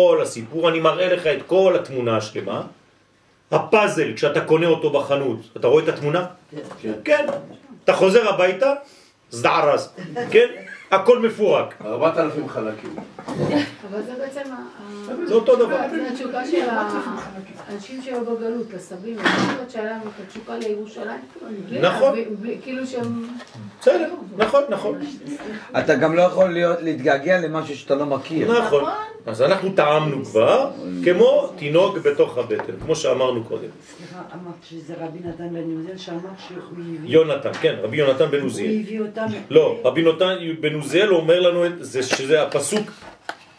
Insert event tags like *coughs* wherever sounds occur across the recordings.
כל הסיפור, אני מראה לך את כל התמונה השלמה. הפאזל, כשאתה קונה אותו בחנות, אתה רואה את התמונה? כן. כן. אתה חוזר הביתה, זדערז, כן? הכל מפורק. ארבעת אלפים חלקים. אבל זה בעצם... זה אותו דבר. זה התשוקה של האנשים שהיו בגלות, הסבים, להיות שהיה להם את התשוקה לירושלים. נכון. כאילו שהם... בסדר, נכון, נכון. אתה גם לא יכול להיות- להתגעגע למשהו שאתה לא מכיר. נכון. אז אנחנו טעמנו כבר, כמו תינוק בתוך הבטן, כמו שאמרנו קודם. סליחה, אמרת שזה רבי נתן בן יוזל שאמר שהוא הביא... יונתן, כן, רבי יונתן בן הוא עוזיאל. הביא אותם... לא, רבי נתן בן עוזיאל אומר לנו את זה, שזה הפסוק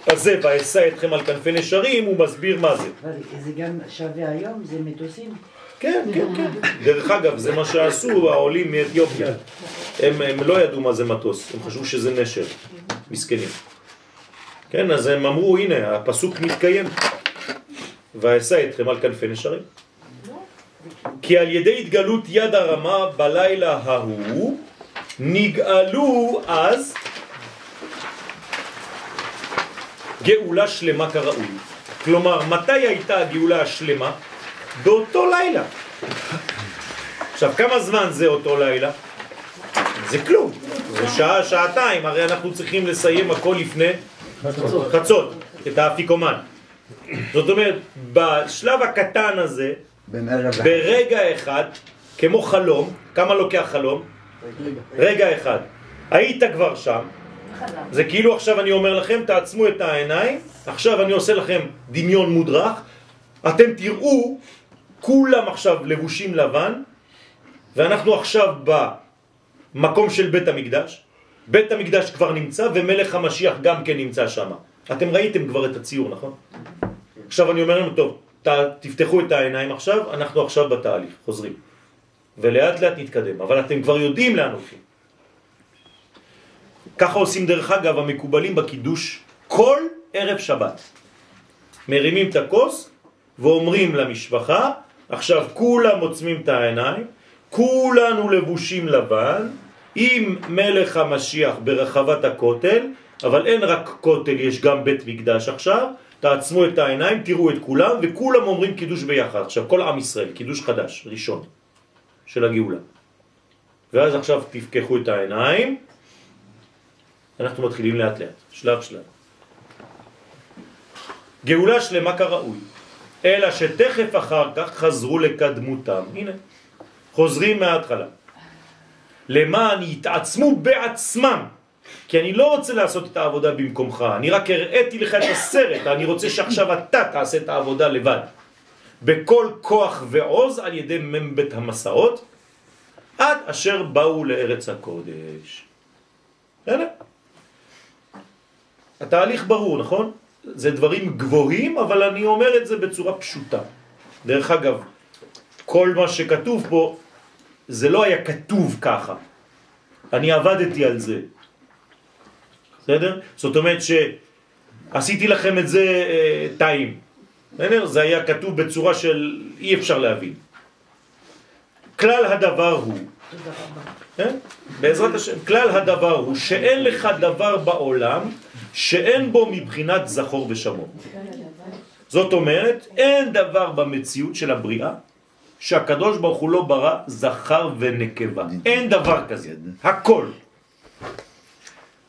הזה, ואשא אתכם על כנפי נשרים, הוא מסביר מה זה. אבל זה גם שווה היום, זה מטוסים. כן, כן, כן. דרך אגב, זה מה שעשו העולים מאתיופיה. הם, הם לא ידעו מה זה מטוס, הם חשבו שזה נשר, מסכנים. כן, אז הם אמרו, הנה, הפסוק מתקיים. ואשא אתכם על כנפי נשרים. כי על ידי התגלות יד הרמה בלילה ההוא, נגאלו אז גאולה שלמה כראוי. כלומר, מתי הייתה הגאולה השלמה? באותו לילה. עכשיו, כמה זמן זה אותו לילה? זה כלום. זה שעה, שעתיים, הרי אנחנו צריכים לסיים הכל לפני חצות, את האפיקומן. זאת אומרת, בשלב הקטן הזה. ברגע אחד, כמו חלום, כמה לוקח חלום? רגע אחד. היית כבר שם, זה כאילו עכשיו אני אומר לכם, תעצמו את העיניים, עכשיו אני עושה לכם דמיון מודרך, אתם תראו, כולם עכשיו לבושים לבן, ואנחנו עכשיו במקום של בית המקדש, בית המקדש כבר נמצא ומלך המשיח גם כן נמצא שם. אתם ראיתם כבר את הציור, נכון? עכשיו אני אומר לנו, טוב, ת, תפתחו את העיניים עכשיו, אנחנו עכשיו בתהליך, חוזרים. ולאט לאט נתקדם, אבל אתם כבר יודעים לאן הולכים. ככה עושים דרך אגב המקובלים בקידוש כל ערב שבת. מרימים את הכוס ואומרים למשפחה, עכשיו כולם עוצמים את העיניים, כולנו לבושים לבן, עם מלך המשיח ברחבת הכותל, אבל אין רק כותל, יש גם בית מקדש עכשיו, תעצמו את העיניים, תראו את כולם, וכולם אומרים קידוש ביחד. עכשיו, כל עם ישראל, קידוש חדש, ראשון, של הגאולה. ואז עכשיו תפקחו את העיניים, אנחנו מתחילים לאט לאט, שלב שלב. גאולה שלמה כראוי, אלא שתכף אחר כך חזרו לקדמותם. הנה, חוזרים מההתחלה. למען יתעצמו בעצמם, כי אני לא רוצה לעשות את העבודה במקומך, אני רק הראיתי לך את הסרט, אני רוצה שעכשיו אתה תעשה את העבודה לבד. בכל כוח ועוז על ידי מבית המסעות, עד אשר באו לארץ הקודש. בסדר? התהליך ברור, נכון? זה דברים גבוהים, אבל אני אומר את זה בצורה פשוטה. דרך אגב, כל מה שכתוב פה, זה לא היה כתוב ככה. אני עבדתי על זה. בסדר? זאת אומרת שעשיתי לכם את זה אה, טעים. בסדר? זה היה כתוב בצורה של אי אפשר להבין. כלל הדבר הוא, כן? בעזרת השם, כלל הדבר הוא שאין לך דבר בעולם שאין בו מבחינת זכור ושמור. זאת אומרת, אין דבר במציאות של הבריאה שהקדוש ברוך הוא לא ברא זכר ונקבה. אין דבר כזה. הכל.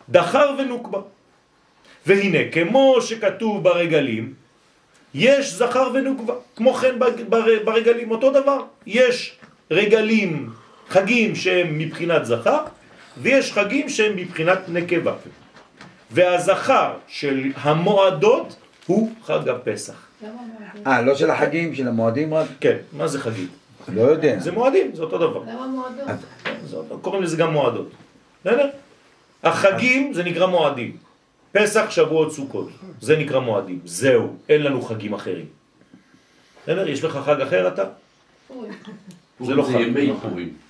דחר ונוקבה. והנה, כמו שכתוב ברגלים, יש זכר ונוקבה. כמו כן בר- ברגלים, אותו דבר. יש רגלים, חגים שהם מבחינת זכר, ויש חגים שהם מבחינת נקבה. והזכר של המועדות הוא חג הפסח. אה, לא של החגים, של המועדים רק? כן, מה זה חגים? לא יודע. זה מועדים, זה אותו דבר. למה מועדות? קוראים לזה גם מועדות. בסדר? החגים זה נקרא מועדים. פסח, שבועות, סוכות. זה נקרא מועדים. זהו, אין לנו חגים אחרים. בסדר? יש לך חג אחר אתה? זה לא חג.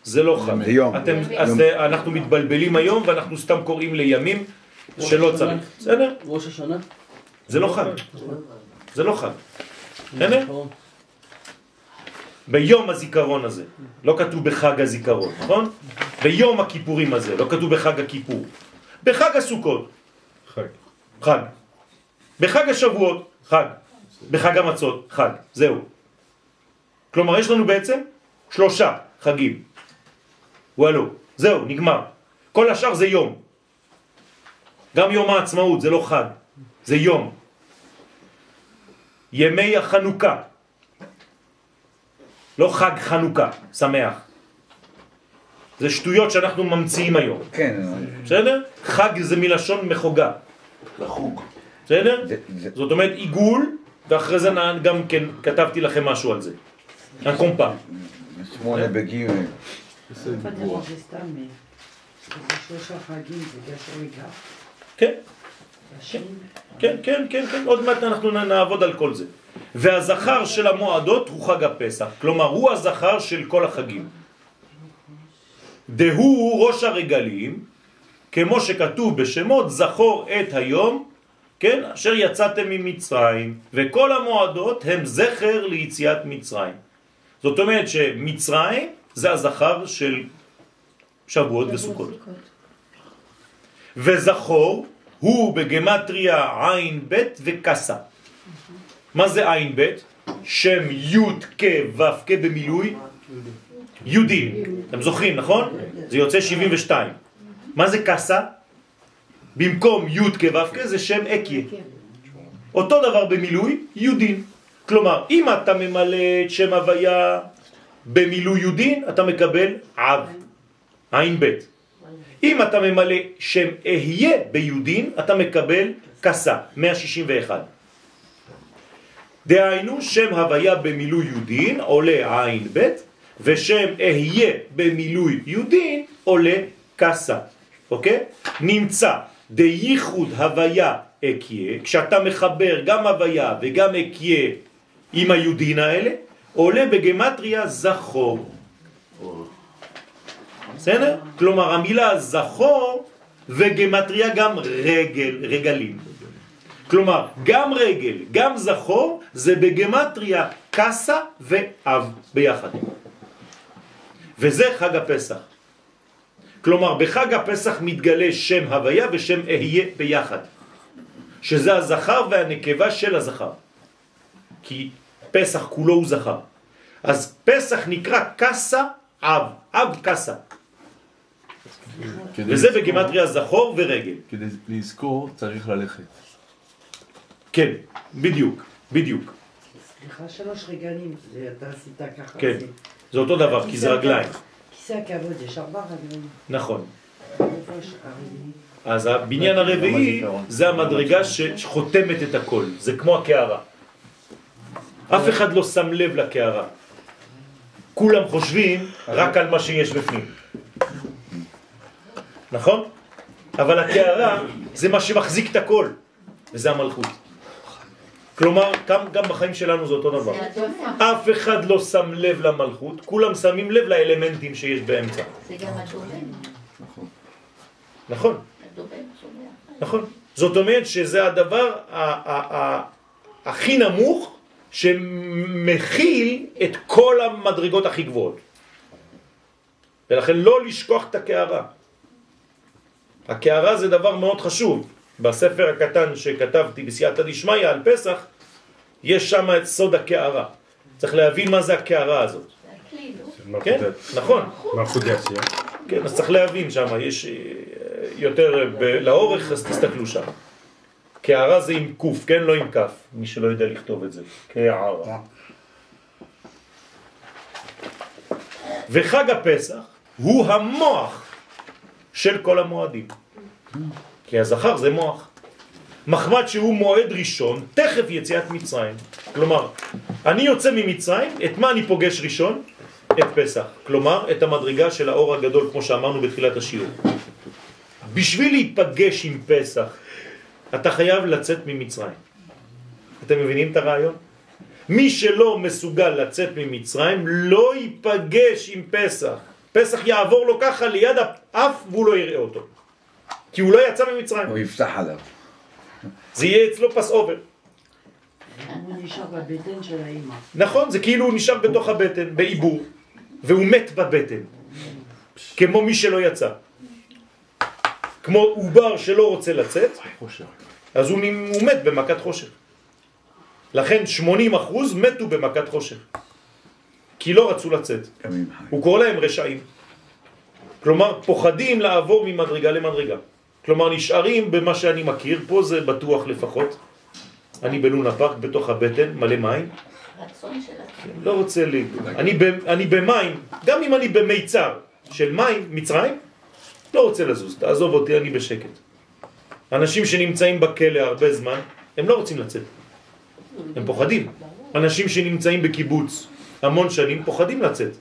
זה לא חג. זה יום. אתם, אז אנחנו מתבלבלים היום ואנחנו סתם קוראים לימים שלא צריך. בסדר? ראש השנה? זה לא חג. זה לא חג. בסדר? ביום הזיכרון הזה, לא כתוב בחג הזיכרון, נכון? ביום הכיפורים הזה, לא כתוב בחג הכיפור. בחג הסוכות, חג. חג. בחג השבועות, חג. בחג המצות, חג. זהו. כלומר, יש לנו בעצם שלושה חגים. וואלו, זהו, נגמר. כל השאר זה יום. גם יום העצמאות זה לא חג, זה יום. ימי החנוכה. לא חג חנוכה, שמח. זה שטויות שאנחנו ממציאים היום. כן, בסדר? חג זה מלשון מחוגה. לחוג. בסדר? זה- זה- זאת אומרת עיגול, ואחרי זה גם כן כתבתי לכם משהו על זה. הקומפה. שמונה בגימל. que c'est mais זה שלושה חגים, זה קשור לכך. כן, כן, כן, כן, כן, עוד מעט אנחנו נעבוד על כל זה. והזכר של המועדות הוא חג הפסח, כלומר הוא הזכר של כל החגים. דהוא ראש הרגלים, כמו שכתוב בשמות, זכור את היום, כן, אשר יצאתם ממצרים, וכל המועדות הם זכר ליציאת מצרים. זאת אומרת שמצרים זה הזכר של שבועות וסוכות. וזכור הוא בגמטריה עין בית וקסה. מה זה עין בית? שם י' כ' ו' כ' במילוי יודין. אתם זוכרים, נכון? זה יוצא 72. מה זה קסה? במקום י' כ' ו' כ' זה שם אקיה. אותו דבר במילוי יודין. כלומר, אם אתה ממלא את שם הוויה במילוי יודין, אתה מקבל אב, עין בית. אם אתה ממלא שם אהיה ביודין, אתה מקבל קסה, 161. דהיינו, שם הוויה במילוי יודין עולה עין ב' ושם אהיה במילוי יודין עולה קסה, אוקיי? נמצא דייחוד הוויה אקיה, כשאתה מחבר גם הוויה וגם אקיה עם היודין האלה, עולה בגמטריה זכור. בסדר? כלומר המילה זכור וגמטריה גם רגל, רגלים. כלומר, גם רגל, גם זכור, זה בגמטריה קסה ואב ביחד. וזה חג הפסח. כלומר, בחג הפסח מתגלה שם הוויה ושם אהיה ביחד. שזה הזכר והנקבה של הזכר. כי פסח כולו הוא זכר. אז פסח נקרא קסה אב, אב קסה. וזה בגימטריה זכור ורגל. כדי לזכור צריך ללכת. כן, בדיוק, בדיוק. סליחה, שלוש רגלים, זה אתה עשית ככה. כן. זה- אותו דבר, כי זה רגליים. כיסא הכבוד, יש ארבע רגלים. נכון. אז הבניין הרביעי זה המדרגה שחותמת את הכל, זה כמו הקערה. אף אחד לא שם לב לקערה. כולם חושבים רק על מה שיש בפנים. נכון? אבל הקערה זה מה שמחזיק את הכל, וזה המלכות. כלומר, גם, גם בחיים שלנו זה אותו דבר. אף אחד לא שם לב למלכות, כולם שמים לב לאלמנטים שיש באמצע. זה גם הדובר, נכון? נכון. זאת אומרת שזה הדבר הכי נמוך שמכיל את כל המדרגות הכי גבוהות. ולכן לא לשכוח את הקערה. הקערה זה דבר מאוד חשוב. בספר הקטן שכתבתי בסייעתא דשמיא על פסח, יש שם את סוד הקערה. צריך להבין מה זה הקערה הזאת. לא? כן, נכון. מלכות. כן, אז צריך להבין שם, יש אה, יותר ב- לאורך, אז תסתכלו שם. קערה זה עם קוף, כן? לא עם כף, מי שלא יודע לכתוב את זה. קערה. וחג הפסח הוא המוח של כל המועדים. כי הזכר זה מוח. מחמד שהוא מועד ראשון, תכף יציאת מצרים. כלומר, אני יוצא ממצרים, את מה אני פוגש ראשון? את פסח. כלומר, את המדרגה של האור הגדול, כמו שאמרנו בתחילת השיעור. בשביל להיפגש עם פסח, אתה חייב לצאת ממצרים. אתם מבינים את הרעיון? מי שלא מסוגל לצאת ממצרים לא ייפגש עם פסח. פסח יעבור לו ככה ליד האף והוא לא יראה אותו. כי הוא לא יצא ממצרים. הוא יפתח עליו. זה יהיה אצלו פס אובר. הוא נשאר בבטן של האימא. נכון, זה כאילו הוא נשאר בתוך הבטן, בעיבור, והוא מת בבטן, כמו מי שלא יצא. כמו עובר שלא רוצה לצאת. אז הוא, מת במכת חושך. לכן 80 אחוז מתו במכת חושך. כי לא רצו לצאת. הוא קורא להם רשעים. כלומר, פוחדים לעבור ממדרגה למדרגה. כלומר, נשארים במה שאני מכיר, פה זה בטוח לפחות. אני בלונה פארק, בתוך הבטן, מלא מים. רצון של עצמי. לא רוצה לי... אני, ב, אני במים, גם אם אני במיצר של מים, מצרים, לא רוצה לזוז, תעזוב אותי, אני בשקט. אנשים שנמצאים בכלא הרבה זמן, הם לא רוצים לצאת. הם פוחדים. אנשים שנמצאים בקיבוץ המון שנים פוחדים לצאת.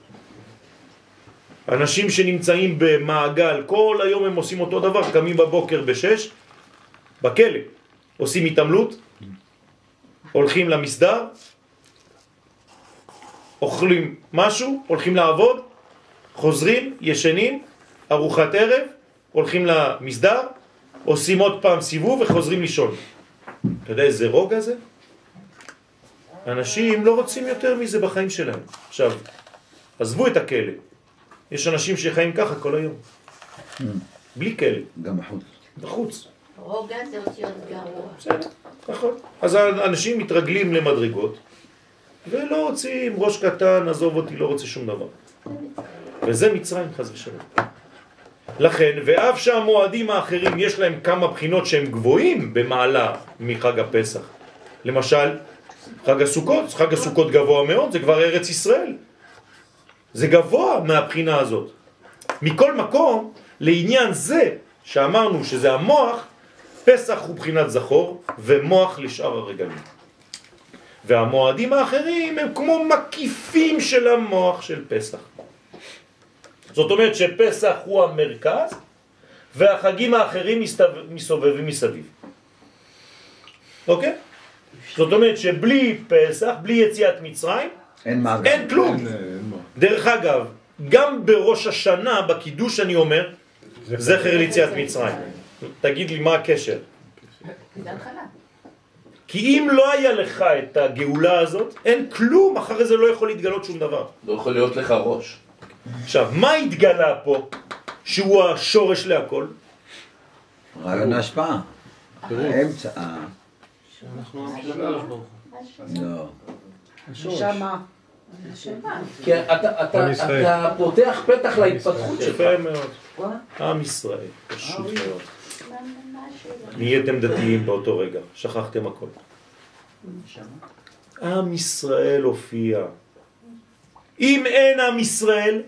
אנשים שנמצאים במעגל, כל היום הם עושים אותו דבר, קמים בבוקר בשש, בכלא, עושים התעמלות, הולכים למסדר, אוכלים משהו, הולכים לעבוד, חוזרים, ישנים, ארוחת ערב, הולכים למסדר, עושים עוד פעם סיבוב וחוזרים לישון. אתה יודע איזה רוגע זה? אנשים לא רוצים יותר מזה בחיים שלהם. עכשיו, עזבו את הכלא. יש אנשים שחיים ככה כל היום. בלי כלא, גם בחוץ. בחוץ. רוגע זה אותיות גרוע. בסדר, נכון. אז האנשים מתרגלים למדרגות, ולא רוצים ראש קטן, עזוב אותי, לא רוצה שום דבר. וזה מצרים חס ושלום. לכן, ואף שהמועדים האחרים יש להם כמה בחינות שהם גבוהים במעלה מחג הפסח. למשל, חג הסוכות, חג הסוכות גבוה מאוד, זה כבר ארץ ישראל. זה גבוה מהבחינה הזאת. מכל מקום, לעניין זה שאמרנו שזה המוח, פסח הוא בחינת זכור ומוח לשאר הרגלים. והמועדים האחרים הם כמו מקיפים של המוח של פסח. זאת אומרת שפסח הוא המרכז והחגים האחרים מסתוב- מסובבים מסביב. אוקיי? זאת אומרת שבלי פסח, בלי יציאת מצרים, אין. אין כלום. אין, אין מה. דרך אגב, גם בראש השנה, בקידוש אני אומר, זכר ליציאת מצרים. תגיד לי מה הקשר. כי אם לא היה לך את הגאולה הזאת, אין כלום, אחרי זה לא יכול להתגלות שום דבר. לא יכול להיות לך ראש. עכשיו, מה התגלה פה, שהוא השורש להכל? רעיון ההשפעה. האמצע. אה, לא. נשמה. כי אתה, אתה, אתה פותח פתח להתפתחות שלך. יפה מאוד. עם ישראל, פשוט מאוד. נהייתם דתיים באותו רגע, שכחתם הכל. עם ישראל הופיע. אם אין עם ישראל,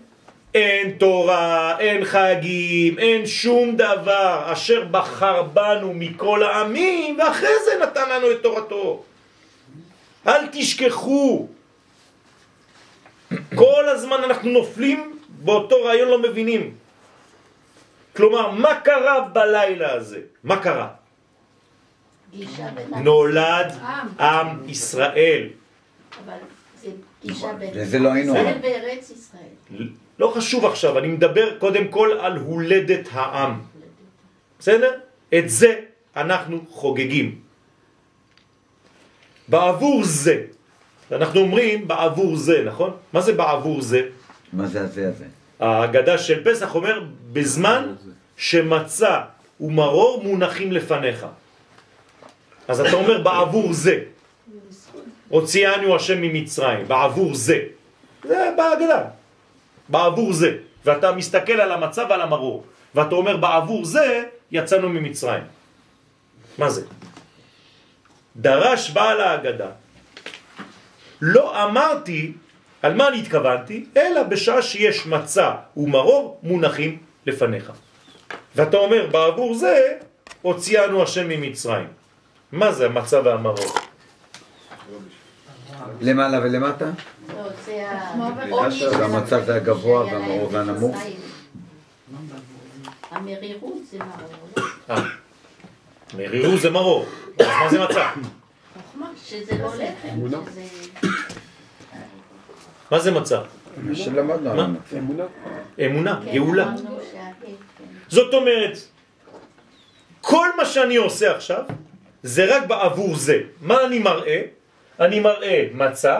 אין תורה, אין חגים, אין שום דבר אשר בחר בנו מכל העמים, ואחרי זה נתן לנו את תורתו. אל תשכחו. כל הזמן אנחנו נופלים באותו רעיון לא מבינים. כלומר, מה קרה בלילה הזה? מה קרה? נולד עם. עם ישראל. אבל זה גישה בין... לא היינו. ישראל וארץ ישראל. לא חשוב עכשיו, אני מדבר קודם כל על הולדת העם. בסדר? את זה אנחנו חוגגים. בעבור זה, אנחנו אומרים בעבור זה, נכון? מה זה בעבור זה? מה זה הזה הזה? ההגדה של פסח אומר, בזמן שמצה ומרור מונחים לפניך. אז אתה אומר בעבור זה. הוציאנו השם ממצרים, בעבור זה. זה בהגדה. בעבור זה. ואתה מסתכל על המצה ועל המרור. ואתה אומר בעבור זה יצאנו ממצרים. מה זה? דרש בעל ההגדה. לא אמרתי על מה אני התכוונתי, אלא בשעה שיש מצה ומרור מונחים לפניך. ואתה אומר, בעבור זה הוציאנו השם ממצרים. מה זה המצה והמרור? למעלה ולמטה? לא, זה ה... כמו העוני בקשר, של והמצב זה הגבוה להם והנמוך? המרירות זה מרור. אה, מרירו זה מרור. אז מה זה? שזה לא לחם. מה זה? מה שלמדנו מה? המצב. אמונה, כן, גאולה. כן. זאת אומרת, כל מה שאני עושה עכשיו, זה רק בעבור זה. מה אני מראה? אני מראה מצה,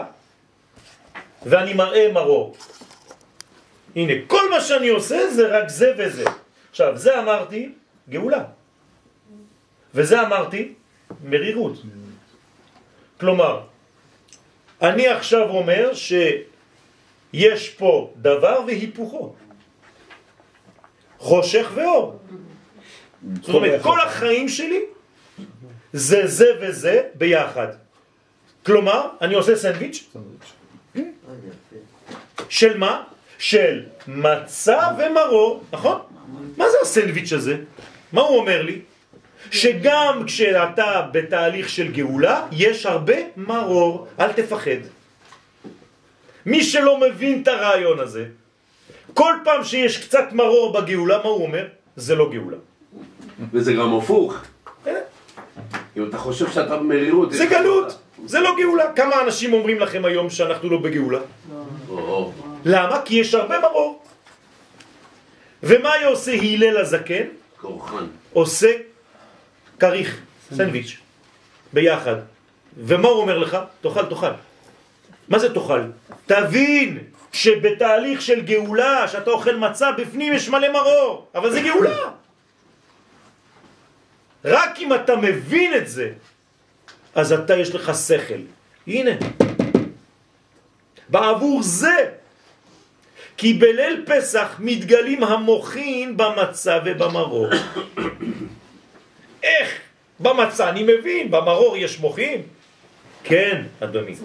ואני מראה מרור. הנה, כל מה שאני עושה זה רק זה וזה. עכשיו, זה אמרתי גאולה. וזה אמרתי מרירות. כלומר, אני עכשיו אומר שיש פה דבר והיפוכו. חושך ואור. זאת אומרת, כל החיים שלי זה זה וזה ביחד. כלומר, אני עושה סנדוויץ' של מה? של מצה ומרור, נכון? מה זה הסנדוויץ' הזה? מה הוא אומר לי? שגם כשאתה בתהליך של גאולה, יש הרבה מרור, אל תפחד. מי שלא מבין את הרעיון הזה, כל פעם שיש קצת מרור בגאולה, מה הוא אומר? זה לא גאולה. וזה גם הפוך. אם אתה חושב שאתה במרירות... זה גלות, זה לא גאולה. כמה אנשים אומרים לכם היום שאנחנו לא בגאולה? או, למה? כי יש הרבה מרור. ומה עושה הלל הזקן? קורחן. עושה כריך, סנדוויץ', ביחד. ומה הוא אומר לך? תאכל, תאכל. מה זה תאכל? תבין שבתהליך של גאולה, שאתה אוכל מצה, בפנים יש מלא מרור, אבל זה גאולה. רק אם אתה מבין את זה, אז אתה יש לך שכל. הנה. בעבור זה, כי בליל פסח מתגלים המוחין במצה ובמרור. איך? במצה אני מבין, במרור יש מוחין? כן, אדוני.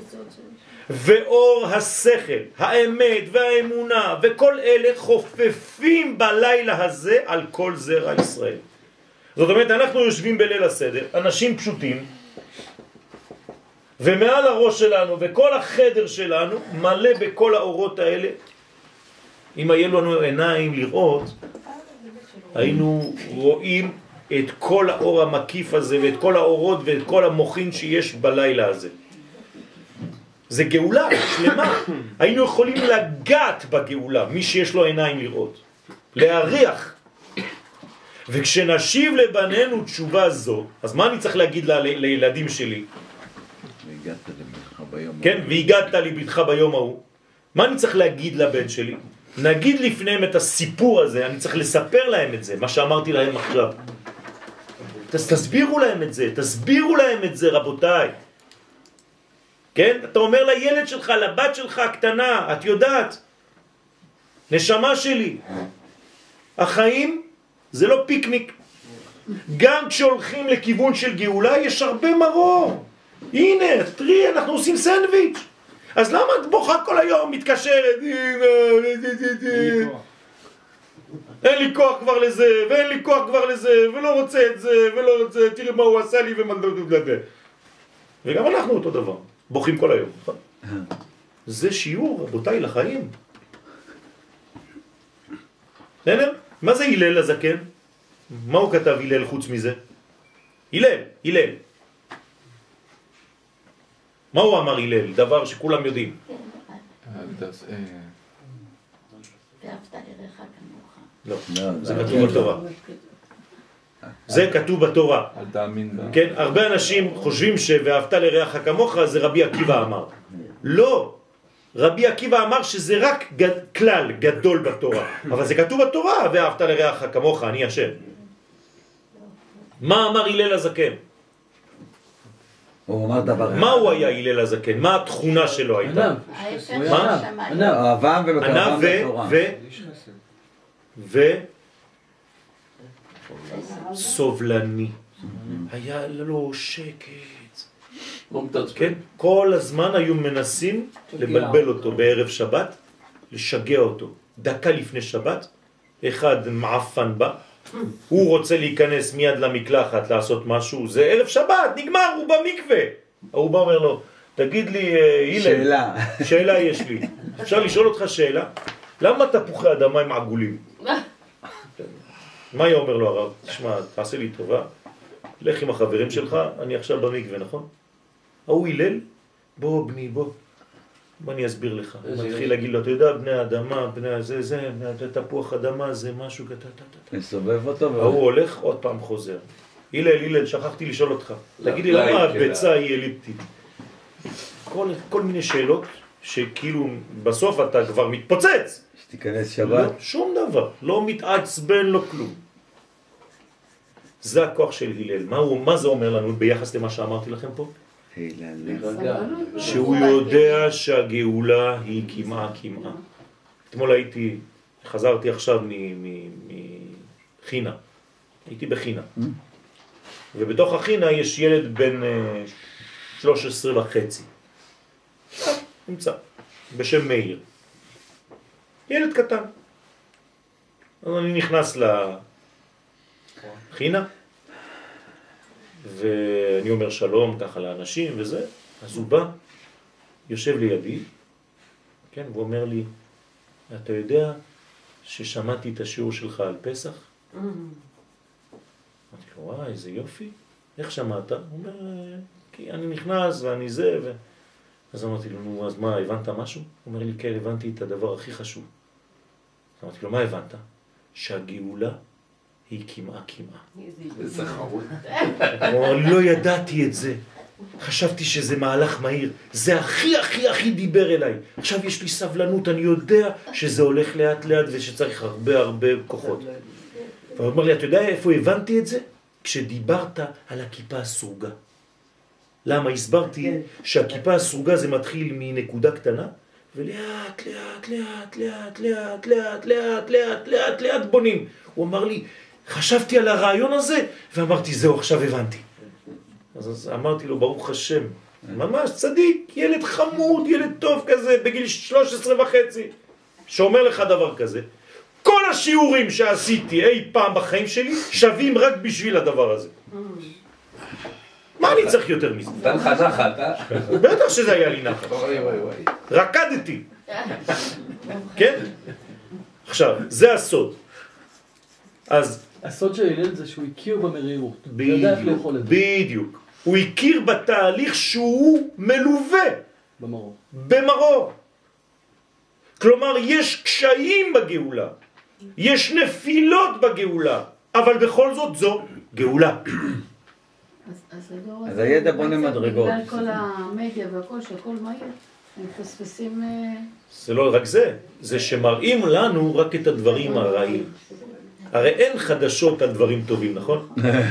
ואור השכל, האמת והאמונה וכל אלה חופפים בלילה הזה על כל זרע ישראל. זאת אומרת, אנחנו יושבים בליל הסדר, אנשים פשוטים, ומעל הראש שלנו וכל החדר שלנו מלא בכל האורות האלה. אם היו לנו עיניים לראות, היינו רואים את כל האור המקיף הזה ואת כל האורות ואת כל המוחין שיש בלילה הזה. זה גאולה שלמה. *coughs* היינו יכולים לגעת בגאולה, מי שיש לו עיניים לראות, להריח. וכשנשיב לבנינו תשובה זו, אז מה אני צריך להגיד לילדים שלי? והגעת לבנך ביום כן, והגעת לביתך ביום ההוא. מה אני צריך להגיד לבן שלי? נגיד לפניהם את הסיפור הזה, אני צריך לספר להם את זה, מה שאמרתי להם עכשיו. תס, תסבירו להם את זה, תסבירו להם את זה רבותיי. כן? אתה אומר לילד שלך, לבת שלך הקטנה, את יודעת, נשמה שלי, החיים זה לא פיקניק. גם כשהולכים לכיוון של גאולה יש הרבה מרור. הנה, תראי, אנחנו עושים סנדוויץ'. אז למה את בוכה כל היום, מתקשרת? אין לי כוח כבר לזה, ואין לי כוח כבר לזה, ולא רוצה את זה, ולא רוצה, תראי מה הוא עשה לי ומה... וגם אנחנו אותו דבר, בוכים כל היום. נכון? זה שיעור, רבותיי, לחיים. בסדר? מה זה הלל הזקן? מה הוא כתב הלל חוץ מזה? הלל, הלל. מה הוא אמר הלל? דבר שכולם יודעים. כמוך. לא, לא, זה לא. כתוב בתורה. זה כתוב בתורה. אל תאמין בה. כן, הרבה אנשים חושבים ש"ואהבת לרעך כמוך" זה רבי עקיבא אמר. לא. רבי עקיבא אמר שזה רק גד, כלל גדול בתורה, אבל זה כתוב בתורה, ואהבת לרעך כמוך, אני השם. מה אמר הלל הזקן? הוא אמר דבר מה הוא היה הלל הזקן? מה התכונה שלו הייתה? ענב. אהבם ובקרבם ו... ו... ו... סובלני. היה לו שקט. כן? כל הזמן היו מנסים לבלבל אותו בערב שבת, לשגע אותו. דקה לפני שבת, אחד מעפן בא, הוא רוצה להיכנס מיד למקלחת לעשות משהו, זה ערב שבת, נגמר, הוא במקווה. ההוא בא אומר לו, תגיד לי, אה, הלל, שאלה. שאלה יש לי. אפשר לשאול אותך שאלה? למה תפוחי אדמה הם עגולים? מה היה אומר לו הרב? תשמע, תעשה לי טובה, לך עם החברים שלך, אני עכשיו במקווה, נכון? ההוא הלל, בוא בני, בוא. בוא אני אסביר לך. הוא מתחיל. להגיד לו, אתה יודע, בני האדמה, בני זה, זה, תפוח אדמה, זה משהו, טה, טה. מסובב אותו. ההוא הולך, עוד פעם חוזר. הלל, הלל, שכחתי לשאול אותך. תגיד לי, לא, למה לא, הביצה היא אליפטית? כל, כל מיני שאלות שכאילו בסוף אתה כבר מתפוצץ. שתיכנס לא, שבת. שום דבר, לא מתעצבן, לא כלום. זה הכוח של הלל. מה, הוא, מה זה אומר לנו ביחס למה שאמרתי לכם פה? סבלנות. שהוא יודע שהגאולה היא כמעה כמעה. אתמול הייתי, חזרתי עכשיו מ- מ- מחינה, הייתי בחינה, ובתוך החינה יש ילד בן אה, 13 וחצי, נמצא, בשם מאיר, ילד קטן. אז אני נכנס לחינה, ואני אומר שלום ככה לאנשים וזה, אז הוא בא, יושב לידי, כן, והוא אומר לי, אתה יודע ששמעתי את השיעור שלך על פסח? אמרתי לו, וואי, איזה יופי, איך שמעת? הוא אומר, "אה, כי אני נכנס ואני זה, ו... אז אמרתי לו, נו, אז מה, הבנת משהו? הוא אומר לי, כן, הבנתי את הדבר הכי חשוב. אמרתי לו, מה הבנת? שהגאולה היא כמעה כמעה. איזה חרוד. אמר, לא ידעתי את זה. חשבתי שזה מהלך מהיר. זה הכי הכי הכי דיבר אליי. עכשיו יש לי סבלנות, אני יודע שזה הולך לאט לאט ושצריך הרבה הרבה כוחות. והוא אומר לי, אתה יודע איפה הבנתי את זה? כשדיברת על הכיפה הסרוגה. למה? הסברתי שהכיפה הסרוגה זה מתחיל מנקודה קטנה, ולאט לאט לאט לאט לאט לאט לאט לאט לאט לאט בונים. הוא אמר לי, חשבתי על הרעיון הזה, ואמרתי, זהו, עכשיו הבנתי. אז, אז אמרתי לו, ברוך השם, ממש צדיק, ילד חמוד, ילד טוב כזה, בגיל 13 וחצי, שאומר לך דבר כזה. כל השיעורים שעשיתי אי פעם בחיים שלי שווים רק בשביל הדבר הזה. מה אני צריך יותר מזה? נתן לך נחת, אה? בטח שזה היה לי נחת. רקדתי, כן? עכשיו, זה הסוד. אז הסוד של הלל זה שהוא הכיר במרירות. בדיוק. בדיוק. הוא הכיר בתהליך שהוא מלווה במרור. במרור. כלומר, יש קשיים בגאולה, יש נפילות בגאולה, אבל בכל זאת זו גאולה. *coughs* אז- אז הידע בונה בעצם מדרגות. בגלל כל המדיה והכל, שהכל מהיר, הם מפספסים... אה, זה לא רק זה, זה שמראים לנו רק את הדברים הרעים. הרי אין חדשות על דברים טובים, נכון?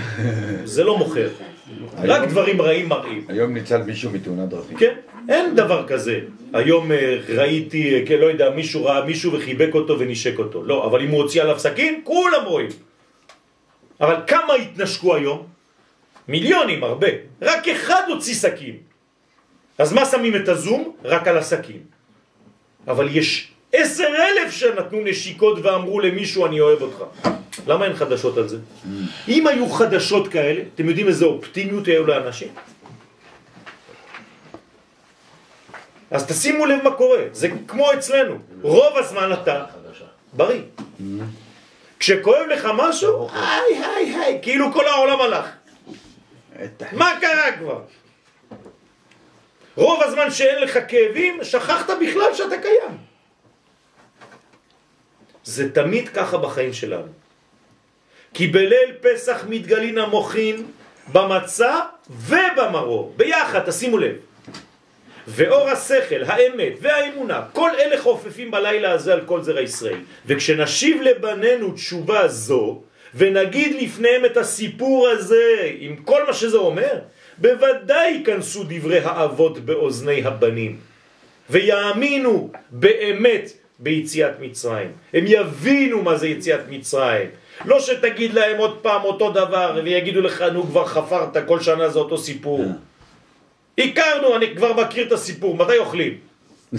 *laughs* זה לא מוכר. רק דברים רעים מראים. היום ניצל מישהו מתאונת דרכים. כן, אין דבר כזה. היום אה, ראיתי, אה, כן, לא יודע, מישהו ראה מישהו וחיבק אותו ונשק אותו. לא, אבל אם הוא הוציא עליו סכין, כולם רואים. אבל כמה התנשקו היום? מיליונים, הרבה. רק אחד הוציא סכין. אז מה שמים את הזום? רק על הסכין. אבל יש עשר אלף שנתנו נשיקות ואמרו למישהו אני אוהב אותך. למה אין חדשות על זה? אם היו חדשות כאלה, אתם יודעים איזה אופטימיות היו לאנשים? אז תשימו לב מה קורה, זה כמו אצלנו, רוב הזמן אתה בריא. כשכואב לך משהו, היי היי היי, כאילו כל העולם הלך. מה קרה כבר? רוב הזמן שאין לך כאבים, שכחת בכלל שאתה קיים. זה תמיד ככה בחיים שלנו. כי בליל פסח מתגלין המוחין במצה ובמרור, ביחד, תשימו לב. ואור השכל, האמת והאמונה, כל אלה חופפים בלילה הזה על כל זרע ישראל. וכשנשיב לבנינו תשובה זו, ונגיד לפניהם את הסיפור הזה, עם כל מה שזה אומר, בוודאי ייכנסו דברי האבות באוזני הבנים, ויאמינו באמת ביציאת מצרים. הם יבינו מה זה יציאת מצרים. לא שתגיד להם עוד פעם אותו דבר ויגידו לך, נו כבר חפרת, כל שנה זה אותו סיפור. הכרנו, אני כבר מכיר את הסיפור, מתי אוכלים? *laughs*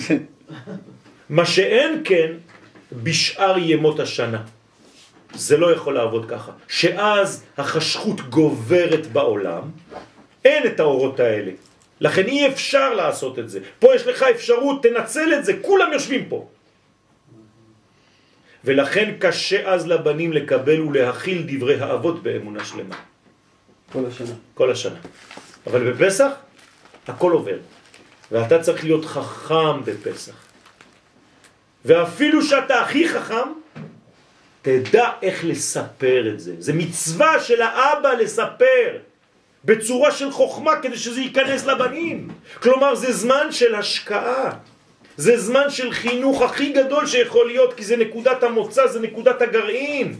מה שאין כן בשאר ימות השנה. זה לא יכול לעבוד ככה. שאז החשכות גוברת בעולם, אין את האורות האלה. לכן אי אפשר לעשות את זה. פה יש לך אפשרות, תנצל את זה, כולם יושבים פה. ולכן קשה אז לבנים לקבל ולהכיל דברי האבות באמונה שלמה. כל השנה. כל השנה. אבל בפסח הכל עובר. ואתה צריך להיות חכם בפסח. ואפילו שאתה הכי חכם, תדע איך לספר את זה. זה מצווה של האבא לספר בצורה של חוכמה כדי שזה ייכנס לבנים. כלומר זה זמן של השקעה. זה זמן של חינוך הכי גדול שיכול להיות כי זה נקודת המוצא, זה נקודת הגרעין.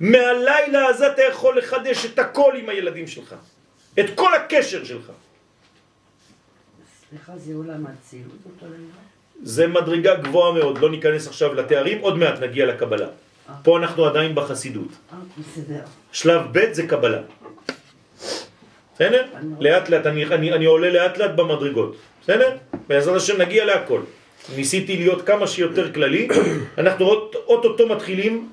מהלילה הזה אתה יכול לחדש את הכל עם הילדים שלך. את כל הקשר שלך. סליחה, זה עולם האצילות אותו? זה מדרגה גבוהה מאוד, לא ניכנס עכשיו לתארים, עוד מעט נגיע לקבלה. פה אנחנו עדיין בחסידות. אה, בסדר. שלב ב' זה קבלה. בסדר? לאט לאט, אני, אני, אני עולה לאט לאט במדרגות. בסדר? בעזרת השם נגיע להכל. ניסיתי להיות כמה שיותר כללי, אנחנו עוד- אוטוטו מתחילים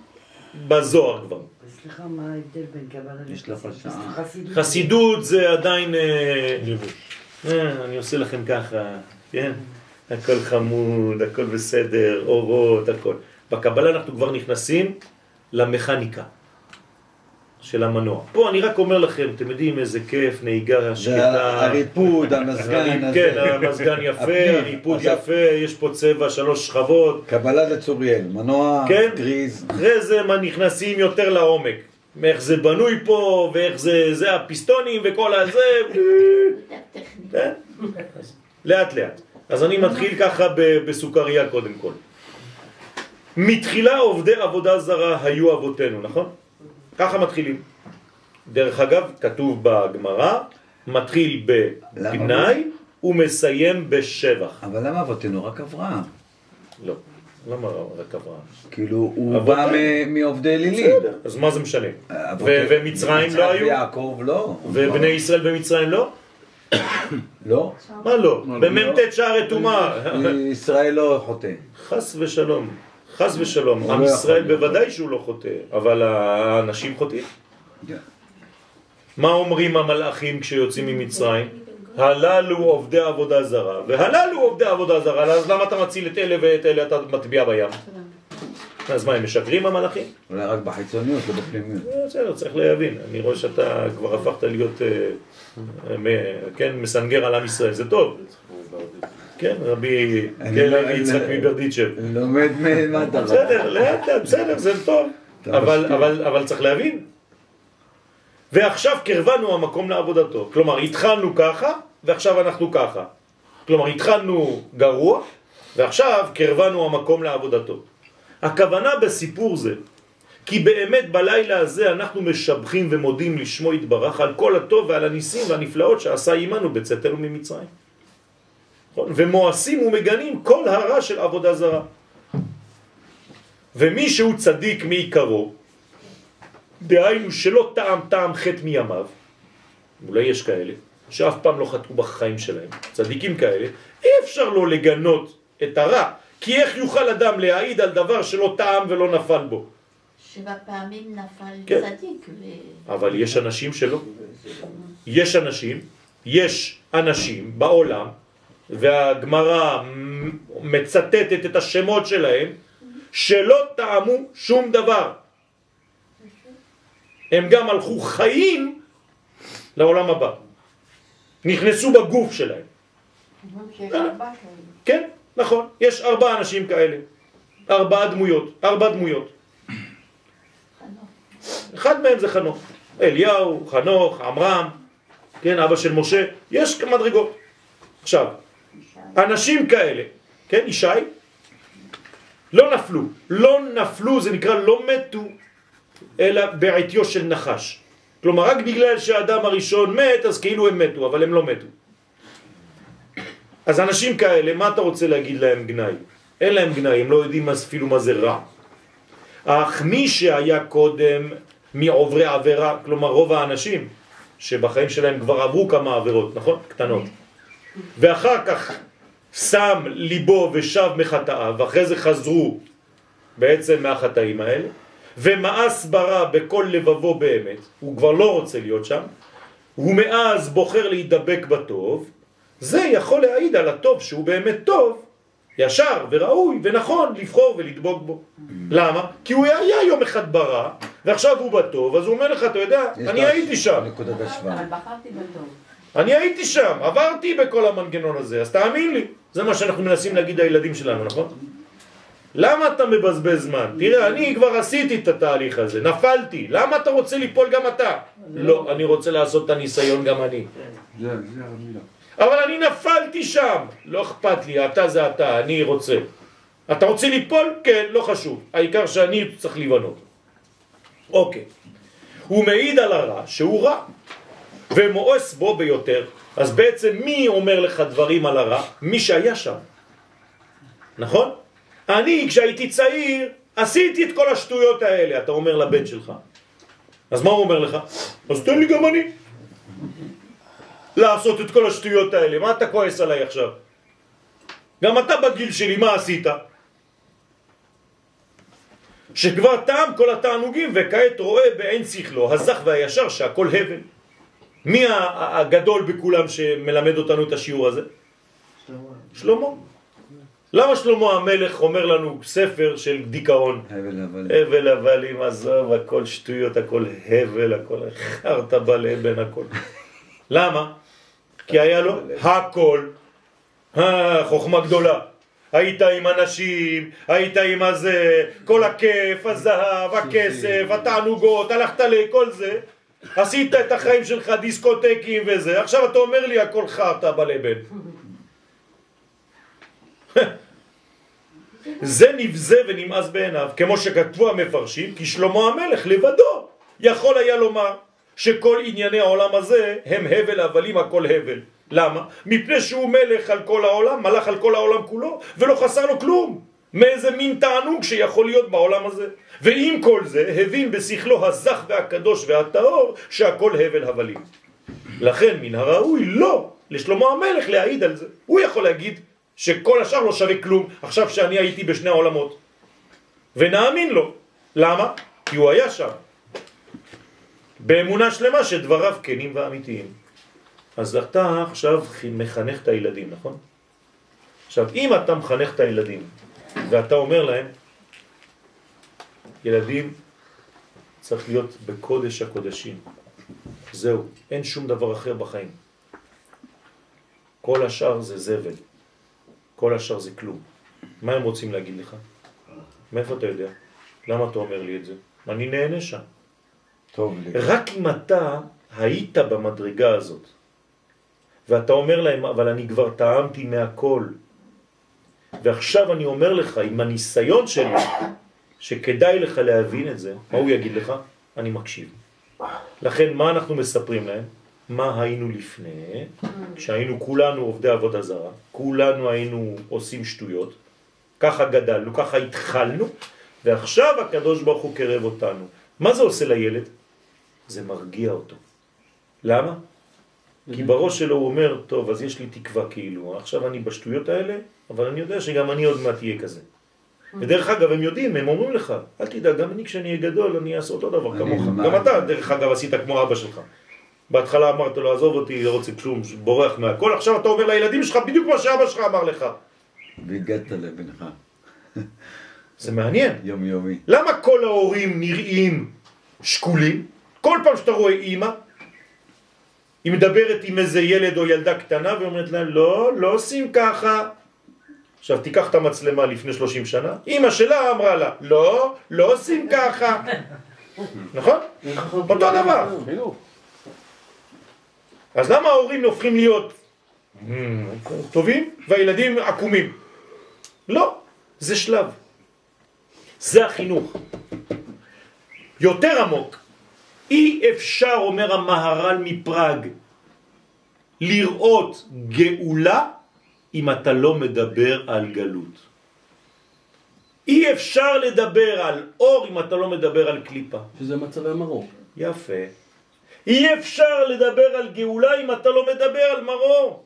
בזוהר כבר. סליחה, מה ההבדל בין קבלה יש לך לחסידות? חסידות זה עדיין... אה, אה, אני עושה לכם ככה, כן? הכל חמוד, הכל בסדר, אורות, הכל. בקבלה אנחנו כבר נכנסים למכניקה של המנוע. פה אני רק אומר לכם, אתם יודעים איזה כיף, נהיגה שקטה. הריפוד, המזגן הזה. כן, המזגן *laughs* יפה. הריפוד יפה, יש פה צבע, שלוש שכבות. קבלה לצוריאל, מנוע, כן. גריז. אחרי זה מה נכנסים יותר לעומק. מאיך זה בנוי פה, ואיך זה, זה הפיסטונים וכל הזה. כן? לאט לאט. אז אני מתחיל ככה בסוכריה קודם כל. מתחילה עובדי עבודה זרה היו אבותינו, נכון? ככה מתחילים. דרך אגב, כתוב בגמרא, מתחיל בגנאי ומסיים בשבח. אבל למה אבותינו? רק אברהם. לא, למה רק אברהם? כאילו, הוא אבותינו. בא מ- מעובדי אלילים. בסדר, אז מה זה משנה? ומצרים לא היו? ויעקב לא. ובני ישראל במצרים לא? *coughs* לא. מה לא? במ"ט שערי *coughs* טומאה. ישראל לא חוטא. חס ושלום, חס ושלום. עם ישראל. בוודאי שהוא לא חוטא, אבל האנשים חוטאים. מה אומרים המלאכים כשיוצאים ממצרים? הללו עובדי עבודה זרה, והללו עובדי עבודה זרה, אז למה אתה מציל את אלה ואת אלה אתה מטביע בים? אז מה, הם משקרים המלאכים? אולי רק בחיצוניות, לא בפנימיות. אה, בסדר, צריך להבין. אני רואה שאתה כבר הפכת להיות, אה, אה, מ- כן, מסנגר על עם ישראל, זה טוב. כן, רבי כן, לא- יצחק מברדיצ'ב. לומד אתה בסדר, לאט לאט, בסדר, זה טוב. אבל צריך להבין. ועכשיו קרבנו המקום לעבודתו. כלומר, התחלנו ככה, ועכשיו אנחנו ככה. כלומר, התחלנו גרוע, ועכשיו קרבנו המקום לעבודתו. הכוונה בסיפור זה, כי באמת בלילה הזה אנחנו משבחים ומודים לשמו יתברך על כל הטוב ועל הניסים והנפלאות שעשה עמנו בצאתנו ממצרים. נכון? ומואסים ומגנים כל הרע של עבודה זרה. ומי שהוא צדיק מעיקרו, דהיינו שלא טעם טעם חטא מימיו, אולי יש כאלה, שאף פעם לא חטאו בחיים שלהם, צדיקים כאלה, אי אפשר לו לגנות את הרע, כי איך יוכל אדם להעיד על דבר שלא טעם ולא נפל בו? שבע פעמים נפל כן. צדיק, ו... אבל יש אנשים שלא. יש אנשים, יש אנשים בעולם, והגמרא מצטטת את השמות שלהם, שלא טעמו שום דבר. הם גם הלכו חיים לעולם הבא. נכנסו בגוף שלהם. כן, נכון, יש ארבעה אנשים כאלה. ארבעה דמויות, ארבע דמויות. אחד מהם זה חנוך. אליהו, חנוך, עמרם, כן, אבא של משה, יש מדרגות. עכשיו, אנשים כאלה, כן, ישי, לא נפלו. לא נפלו, זה נקרא לא מתו, אלא בעטיו של נחש. כלומר, רק בגלל שהאדם הראשון מת, אז כאילו הם מתו, אבל הם לא מתו. אז אנשים כאלה, מה אתה רוצה להגיד להם גנאי? אין להם גנאי, הם לא יודעים אפילו מה זה רע. אך מי שהיה קודם מעוברי עבירה, כלומר רוב האנשים שבחיים שלהם כבר עברו כמה עבירות, נכון? קטנות. ואחר כך שם ליבו ושב מחטאיו, ואחרי זה חזרו בעצם מהחטאים האלה, ומאס ברא בכל לבבו באמת, הוא כבר לא רוצה להיות שם, הוא מאז בוחר להידבק בטוב, זה יכול להעיד על הטוב שהוא באמת טוב, ישר וראוי ונכון לבחור ולדבוק בו. למה? כי הוא היה יום אחד ברע, ועכשיו הוא בטוב, אז הוא אומר לך, אתה יודע, אני הייתי שם, נקודת השוואה. אבל בחרתי בטוב. אני הייתי שם, עברתי בכל המנגנון הזה, אז תאמין לי. זה מה שאנחנו מנסים להגיד לילדים שלנו, נכון? למה אתה מבזבז זמן? תראה, אני כבר עשיתי את התהליך הזה, נפלתי, למה אתה רוצה ליפול גם אתה? לא, אני רוצה לעשות את הניסיון גם אני. אבל אני נפלתי שם, לא אכפת לי, אתה זה אתה, אני רוצה. אתה רוצה ליפול? כן, לא חשוב. העיקר שאני צריך לבנות. אוקיי. הוא מעיד על הרע שהוא רע. ומואס בו ביותר. אז בעצם מי אומר לך דברים על הרע? מי שהיה שם. נכון? אני כשהייתי צעיר עשיתי את כל השטויות האלה, אתה אומר לבן שלך. אז מה הוא אומר לך? אז תן לי גם אני לעשות את כל השטויות האלה. מה אתה כועס עליי עכשיו? גם אתה בגיל שלי, מה עשית? שכבר טעם כל התענוגים וכעת רואה בעין שכלו, הזך והישר שהכל הבל. מי הגדול בכולם שמלמד אותנו את השיעור הזה? שלמה. למה שלמה המלך אומר לנו ספר של דיכאון? הבל הבלים. הבל הבלים, עזוב, הכל שטויות, הכל הבל, הכל חרטה בלבן, הכל. למה? כי היה לו הכל, החוכמה גדולה. היית עם אנשים, היית עם הזה, כל הכיף, הזהב, הכסף, התענוגות, הלכת לכל זה, עשית את החיים שלך דיסקוטקים וזה, עכשיו אתה אומר לי הכל חרטה בלבן. זה נבזה ונמאס בעיניו, כמו שכתבו המפרשים, כי שלמה המלך לבדו יכול היה לומר שכל ענייני העולם הזה הם הבל הבלים הכל הבל. למה? מפני שהוא מלך על כל העולם, מלך על כל העולם כולו, ולא חסר לו כלום. מאיזה מין תענוג שיכול להיות בעולם הזה. ועם כל זה, הבין בשכלו הזך והקדוש והטהור שהכל הבל הבלים. לכן מן הראוי לא לשלמה המלך להעיד על זה. הוא יכול להגיד שכל השאר לא שווה כלום, עכשיו שאני הייתי בשני העולמות. ונאמין לו. למה? כי הוא היה שם. באמונה שלמה שדבריו כנים ואמיתיים. אז אתה עכשיו מחנך את הילדים, נכון? עכשיו, אם אתה מחנך את הילדים ואתה אומר להם, ילדים, צריך להיות בקודש הקודשים. זהו, אין שום דבר אחר בחיים. כל השאר זה זבל. כל השאר זה כלום. מה הם רוצים להגיד לך? מאיפה אתה יודע? למה אתה אומר לי את זה? אני נהנה שם. טוב לי. רק אם אתה היית במדרגה הזאת, ואתה אומר להם, אבל אני כבר טעמתי מהכל, ועכשיו אני אומר לך, עם הניסיון שלי, שכדאי לך להבין את זה, מה הוא יגיד לך? אני מקשיב. לכן, מה אנחנו מספרים להם? מה היינו לפני, כשהיינו כולנו עובדי עבודה זרה, כולנו היינו עושים שטויות, ככה גדלנו, ככה התחלנו, ועכשיו הקדוש ברוך הוא קרב אותנו. מה זה עושה לילד? זה מרגיע אותו. למה? כי בראש שלו הוא אומר, טוב, אז יש לי תקווה כאילו, עכשיו אני בשטויות האלה, אבל אני יודע שגם אני עוד מעט אהיה כזה. ודרך אגב, הם יודעים, הם אומרים לך, אל תדאג, גם אני כשאני אהיה גדול, אני אעשה אותו דבר כמוך. גם אתה, דרך אגב, עשית כמו אבא שלך. בהתחלה אמרת לו, עזוב אותי, לא רוצה כלום, בורח מהכל, עכשיו אתה אומר לילדים שלך בדיוק מה שאבא שלך אמר לך. והגעת לבנך. זה מעניין. יומיומי. למה כל ההורים נראים שקולים? כל פעם שאתה רואה אימא, היא מדברת עם איזה ילד או ילדה קטנה ואומרת להם, לא, לא עושים ככה. עכשיו תיקח את המצלמה לפני 30 שנה, אימא שלה אמרה לה, לא, לא עושים ככה. *laughs* נכון? אותו דבר. אז למה ההורים הופכים להיות טובים והילדים עקומים? לא, זה שלב. זה החינוך. יותר עמוק. אי אפשר, אומר המהר"ל מפראג, לראות גאולה אם אתה לא מדבר על גלות. אי אפשר לדבר על אור אם אתה לא מדבר על קליפה. שזה מצבי המרור. יפה. אי אפשר לדבר על גאולה אם אתה לא מדבר על מרור.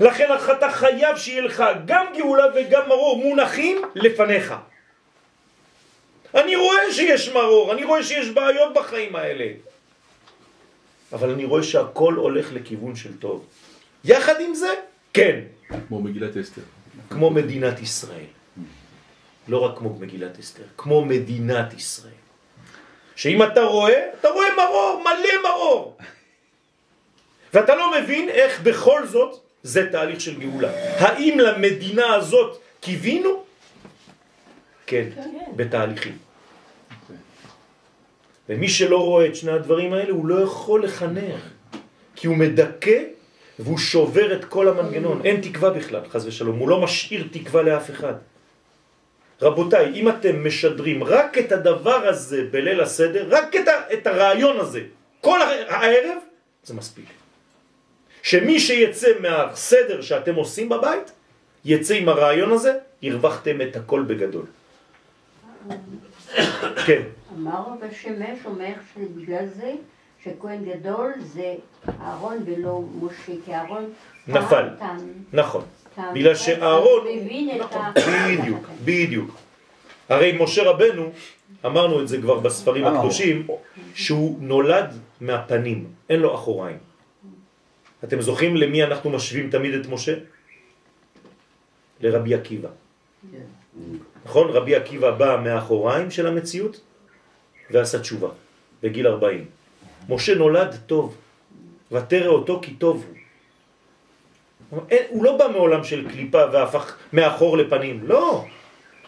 לכן אתה חייב שיהיה לך גם גאולה וגם מרור מונחים לפניך. אני רואה שיש מרור, אני רואה שיש בעיות בחיים האלה. אבל אני רואה שהכל הולך לכיוון של טוב. יחד עם זה, כן. כמו מגילת אסתר. כמו מדינת ישראל. לא רק כמו מגילת אסתר, כמו מדינת ישראל. שאם אתה רואה, אתה רואה מרור, מלא מרור. ואתה לא מבין איך בכל זאת זה תהליך של גאולה. האם למדינה הזאת קיווינו? כן, בתהליכים. ומי שלא רואה את שני הדברים האלה, הוא לא יכול לחנך, כי הוא מדכא והוא שובר את כל המנגנון. אין תקווה בכלל, חז ושלום. הוא לא משאיר תקווה לאף אחד. רבותיי, אם אתם משדרים רק את הדבר הזה בליל הסדר, רק את, ה, את הרעיון הזה, כל הערב, זה מספיק. שמי שיצא מהסדר שאתם עושים בבית, יצא עם הרעיון הזה, הרווחתם את הכל בגדול. *coughs* כן. אמר רב השמש אומר שבגלל זה שכהן גדול זה אהרון ולא משה, כי אהרון נפל. נכון. בגלל שאהרון... נכון. בדיוק, בדיוק. הרי משה רבנו, אמרנו את זה כבר בספרים אמרנו. הקדושים, שהוא נולד מהפנים, אין לו אחוריים. אתם זוכרים למי אנחנו משווים תמיד את משה? לרבי עקיבא. נכון? רבי עקיבא בא מהאחוריים של המציאות ועשה תשובה בגיל 40. משה נולד טוב, ותרא אותו כי טוב הוא. אין, הוא לא בא מעולם של קליפה והפך מאחור לפנים, לא.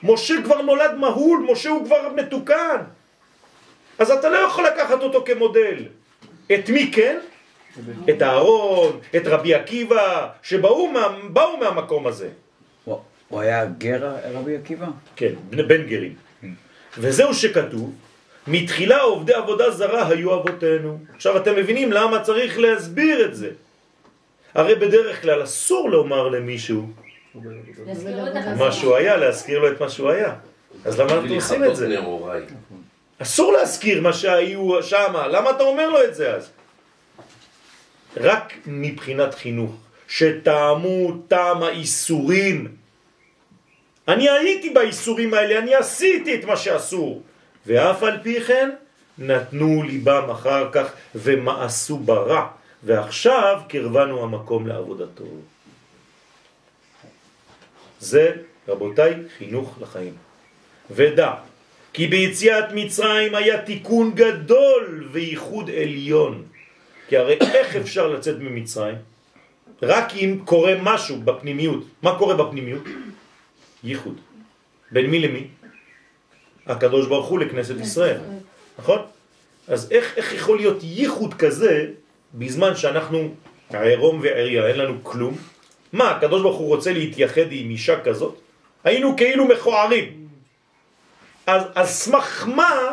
משה כבר נולד מהול, משה הוא כבר מתוקן. אז אתה לא יכול לקחת אותו כמודל. את מי כן? את אהרון, את רבי עקיבא, שבאו מה, באו מהמקום הזה. הוא- היה גר רבי עקיבא? כן, בן בן גרים. וזהו שכתוב, מתחילה עובדי עבודה זרה היו אבותינו. עכשיו אתם מבינים למה צריך להסביר את זה. הרי בדרך כלל אסור לומר למישהו. מה שהוא היה, להזכיר לו את מה שהוא היה. אז למה אנחנו עושים את זה? אסור להזכיר מה שהיו שמה, למה אתה אומר לו את זה אז? רק מבחינת חינוך, שטעמו טעם האיסורים. אני הייתי באיסורים האלה, אני עשיתי את מה שאסור. ואף על פי כן נתנו ליבם אחר כך ומאסו ברע, ועכשיו קרבנו המקום לעבודתו. זה, רבותיי, חינוך לחיים. ודע, כי ביציאת מצרים היה תיקון גדול וייחוד עליון. כי הרי איך אפשר לצאת ממצרים? רק אם קורה משהו בפנימיות. מה קורה בפנימיות? ייחוד. בין מי למי? הקדוש ברוך הוא לכנסת ישראל, נכון? אז איך, איך יכול להיות ייחוד כזה בזמן שאנחנו עירום ועריה, אין לנו כלום? מה, הקדוש ברוך הוא רוצה להתייחד עם אישה כזאת? היינו כאילו מכוערים. אז על סמך מה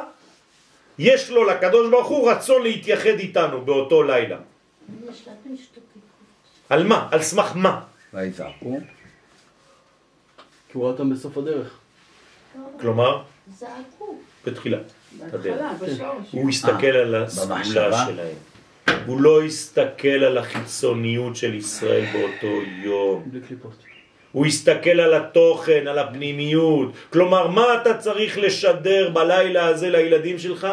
יש לו לקדוש ברוך הוא רצון להתייחד איתנו באותו לילה? על מה? על סמך מה? ויזעקו. כי הוא ראה אותם בסוף הדרך. כלומר, זעקו. בתחילת הדרך. בהתחלה, בשורש. הוא הסתכל על הסגולה במחשבה? שלהם. הוא לא הסתכל על החיצוניות של ישראל באותו יום. הוא הסתכל על התוכן, על הפנימיות. כלומר, מה אתה צריך לשדר בלילה הזה לילדים שלך?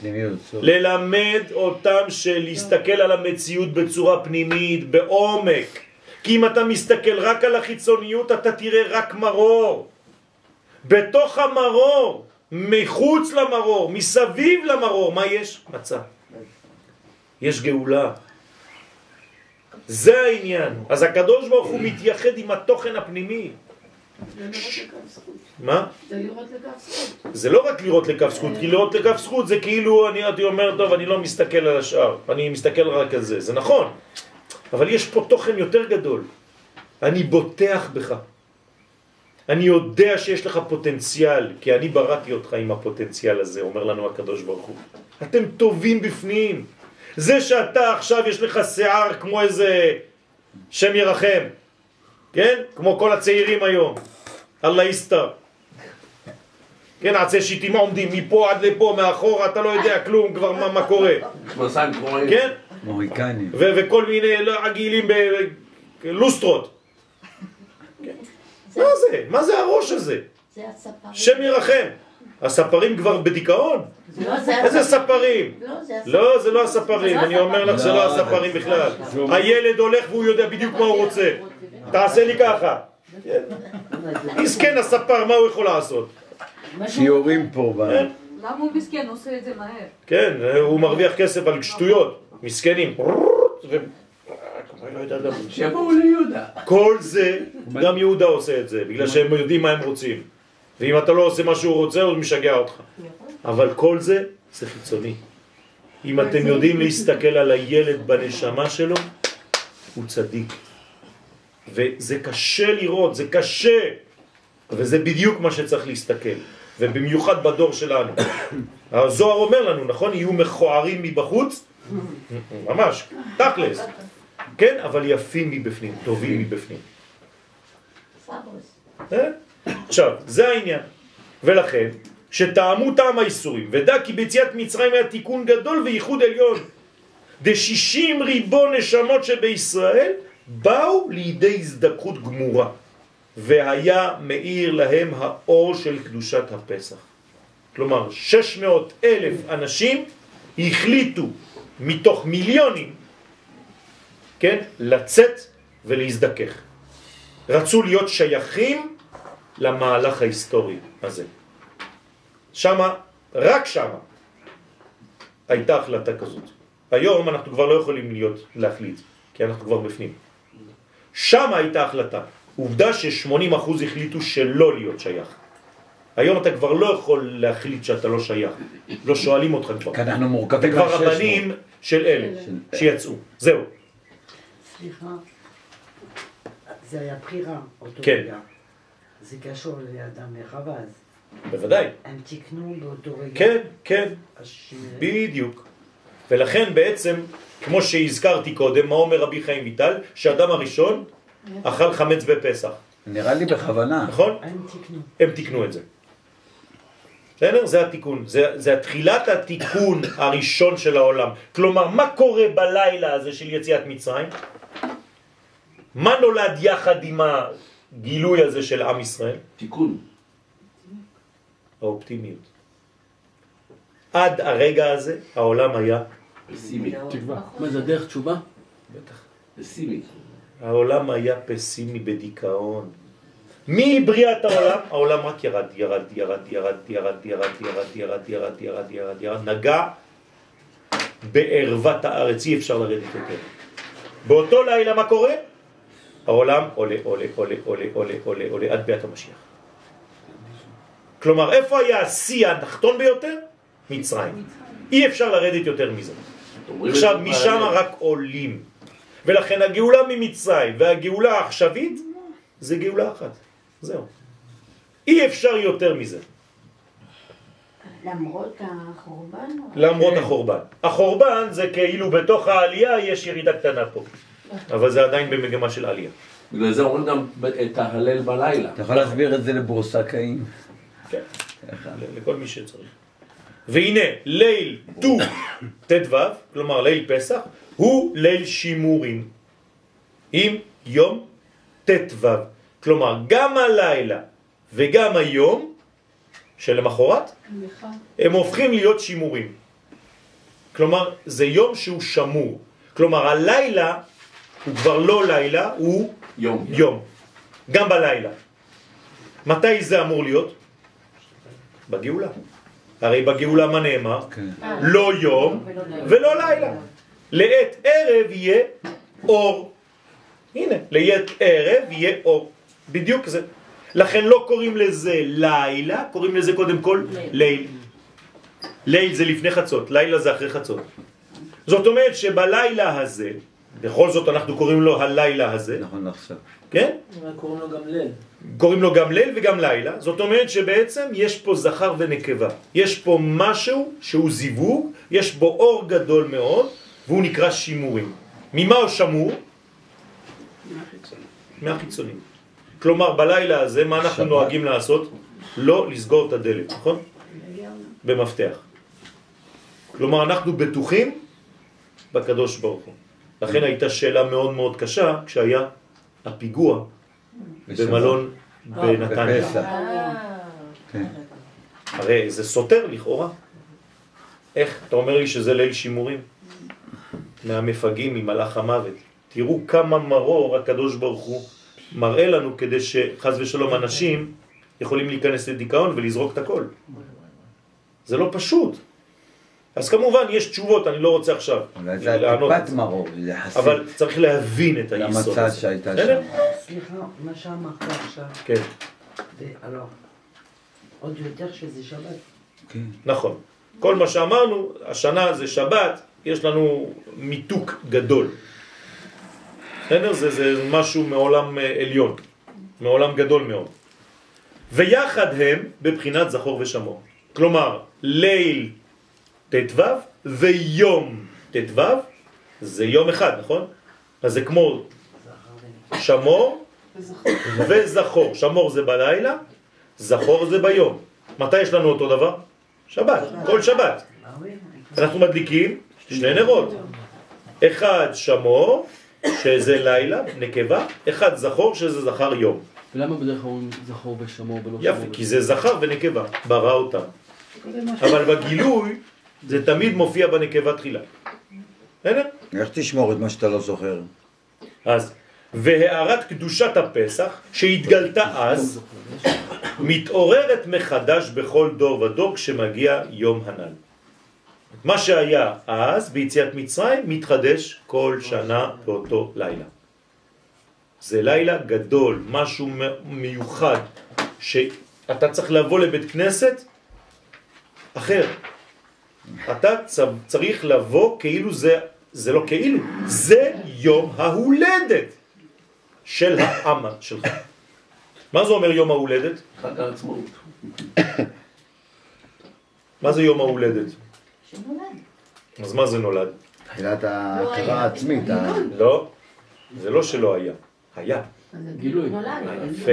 פנימיות. ללמד אותם שלהסתכל על המציאות בצורה פנימית, בעומק. כי אם אתה מסתכל רק על החיצוניות, אתה תראה רק מרור. בתוך המרור, מחוץ למרור, מסביב למרור, מה יש? מצה. יש גאולה. זה העניין. אז הקדוש ברוך הוא מתייחד עם התוכן הפנימי. מה? זה לראות לכף זכות. זה לא רק לראות לכף זכות, כי לראות לכף זכות זה כאילו אני הייתי אומר, טוב, אני לא מסתכל על השאר, אני מסתכל רק על זה, זה נכון, אבל יש פה תוכן יותר גדול. אני בוטח בך. אני יודע שיש לך פוטנציאל, כי אני בראתי אותך עם הפוטנציאל הזה, אומר לנו הקדוש ברוך הוא. אתם טובים בפנים. זה שאתה עכשיו יש לך שיער כמו איזה שם ירחם, כן? כמו כל הצעירים היום. אללה יסתר. כן, עצי שיטים עומדים מפה עד לפה, מאחורה, אתה לא יודע כלום כבר מה, מה קורה. כן? מוריקנים. ו- וכל מיני לא, עגילים בלוסטרות. זה- מה זה? מה זה הראש הזה? זה הספרים. שם ירחם. הספרים כבר בדיכאון? לא, זה איזה. ספרים? לא, זה. לא, זה לא הספרים, אני אומר לך זה לא לא, הספרים בכלל. הילד הולך והוא יודע בדיוק מה הוא רוצה. תעשה לי ככה. מסכן הספר, מה הוא יכול לעשות? שיעורים פה. כן. למה הוא מסכן? הוא עושה את זה מהר. כן, הוא מרוויח כסף על שטויות, מסכנים. ו- לא יודע גם. שיבואו ליהודה. כל זה, גם יהודה עושה את זה, בגלל שהם יודעים מה הם רוצים. ואם אתה לא עושה מה שהוא רוצה, הוא משגע אותך. אבל כל זה, זה חיצוני. אם אתם יודעים להסתכל על הילד בנשמה שלו, הוא צדיק. וזה קשה לראות, זה קשה. וזה בדיוק מה שצריך להסתכל. ובמיוחד בדור שלנו. *coughs* הזוהר אומר לנו, נכון? יהיו מכוערים מבחוץ, *coughs* ממש, תכלס, כן? אבל יפים מבפנים, טובים מבפנים. אה? עכשיו, זה העניין. ולכן, שטעמו טעם האיסורים, ודע כי ביציאת מצרים היה תיקון גדול וייחוד עליון. דשישים ריבון נשמות שבישראל באו לידי הזדקרות גמורה, והיה מאיר להם האור של קדושת הפסח. כלומר, 600 אלף אנשים החליטו מתוך מיליונים, כן, לצאת ולהזדכך. רצו להיות שייכים למהלך ההיסטורי הזה. שמה, רק שמה, הייתה החלטה כזאת. היום אנחנו כבר לא יכולים להיות, להחליט, כי אנחנו כבר בפנים. שמה הייתה החלטה. עובדה ש-80% החליטו שלא להיות שייך. היום אתה כבר לא יכול להחליט שאתה לא שייך. לא שואלים אותך כבר. כי אנחנו מורכבים כבר מהשש רבנים של אלה שיצאו. זהו. סליחה, זה היה בחירה, אותו כן. רגע. זה קשור לאדם וחווה, אז בוודאי. הם תיקנו באותו רגע. כן, כן, הש- בדיוק. ולכן בעצם, כמו שהזכרתי קודם, מה אומר רבי חיים ויטל? שאדם הראשון אכל חמץ בפסח, נראה לי בכוונה. נכון? הם תיקנו. הם תיקנו את זה. בסדר? זה התיקון. זה, זה התחילת התיקון הראשון של העולם. כלומר, מה קורה בלילה הזה של יציאת מצרים? מה נולד יחד עם הגילוי הזה של עם ישראל? תיקון. האופטימיות. עד הרגע הזה העולם היה, פסימי. תקווה. מה זה דרך תשובה? בטח, פסימי. העולם היה פסימי בדיכאון. מבריאת העולם, העולם רק ירד, ירד, ירד, ירד, ירד, ירד, ירד, ירד, ירד, ירד, ירד, ירד, נגע בערוות הארץ, אי אפשר לרדת יותר. באותו לילה מה קורה? העולם עולה, עולה, עולה, עולה, עולה, עולה, עולה, עד ביאת המשיח. כלומר, איפה היה השיא התחתון ביותר? מצרים. אי אפשר לרדת יותר מזה. עכשיו, משם. רק עולים. ולכן הגאולה ממצרים והגאולה העכשווית זה גאולה אחת. זהו. אי אפשר יותר מזה, למרות החורבן? למרות. החורבן. החורבן זה כאילו בתוך העלייה יש ירידה קטנה פה, אבל זה עדיין במגמה של עלייה. בגלל זה אומרים גם את ההלל בלילה. אתה יכול להסביר את זה לבורסקאים? כן, לכל מי שצריך. והנה, ליל ט"ו ט"ו, כלומר ליל פסח, הוא ליל שימורים עם יום ט"ו. כלומר, גם הלילה וגם היום שלמחרת, הם הופכים להיות שימורים. כלומר, זה יום שהוא שמור. כלומר, הלילה כבר לא לילה, הוא יום. יום. גם בלילה. מתי זה אמור להיות? בגאולה. הרי בגאולה מה נאמר? כן. לא יום ולא לילה. לעת ערב יהיה אור. הנה, לעת ערב יהיה אור. בדיוק זה. לכן לא קוראים לזה לילה, קוראים לזה קודם כל ליל. ליל זה לפני חצות, לילה זה אחרי חצות. זאת אומרת שבלילה הזה, בכל זאת אנחנו קוראים לו הלילה הזה, נכון עכשיו. כן? קוראים לו גם ליל. קוראים לו גם ליל וגם לילה, זאת אומרת שבעצם יש פה זכר ונקבה. יש פה משהו שהוא זיווג, יש בו אור גדול מאוד, והוא נקרא שימורים. ממה הוא שמור? מהחיצונים. כלומר, בלילה הזה, מה אנחנו שבת. נוהגים לעשות? לא לסגור את הדלת, נכון? במפתח. כלומר, אנחנו בטוחים בקדוש ברוך הוא. לכן הייתה שאלה מאוד מאוד קשה כשהיה הפיגוע במלון בנתניה. בפסח. כן. הרי זה סותר לכאורה. איך? אתה אומר לי שזה ליל שימורים? מהמפגעים, ממלאך המוות. תראו כמה מרור הקדוש ברוך הוא מראה לנו כדי שחז ושלום אנשים יכולים להיכנס לדיכאון ולזרוק את הכל. זה לא פשוט. אז כמובן יש תשובות, אני לא רוצה עכשיו אולי זה. טיפת מרור, יחסית. אבל צריך להבין את היסוד למצב הזה. שהייתה? שם. סליחה, מה שאמרת עכשיו, כן, והלוא, עוד יותר שזה שבת. כן. נכון. כל מה שאמרנו, השנה זה שבת, יש לנו מיתוק גדול. בסדר? זה, זה משהו מעולם אה, עליון, מעולם גדול מאוד. ויחד הם בבחינת זכור ושמור. כלומר, ליל ט"ו ויום ט"ו זה יום אחד, נכון? אז זה כמו שמור וזכור. שמור זה בלילה, זכור זה ביום. מתי יש לנו אותו דבר? שבת, כל שבת. אנחנו מדליקים שני נרות. אחד שמור, שזה לילה, נקבה, אחד זכור, שזה זכר יום. ולמה בדרך כלל זכור ושמור ולא שמור? יפה, כי זה זכר ונקבה, ברא אותם. אבל בגילוי זה תמיד מופיע בנקבה תחילה. בסדר? איך תשמור את מה שאתה לא זוכר? אז, והארת קדושת הפסח שהתגלתה אז, מתעוררת מחדש בכל דור ודור כשמגיע יום הנ"ל. מה שהיה אז ביציאת מצרים מתחדש כל שנה באותו לילה. זה לילה גדול, משהו מיוחד, שאתה צריך לבוא לבית כנסת אחר. אתה צריך לבוא כאילו זה, זה לא כאילו, זה יום ההולדת של העם שלך. מה זה אומר יום ההולדת? חג העצמאות. מה זה יום ההולדת? שנולד. אז מה זה נולד? תחילת לא ההכרה העצמית. לא, זה לא שלא היה, היה. גילוי. יפה.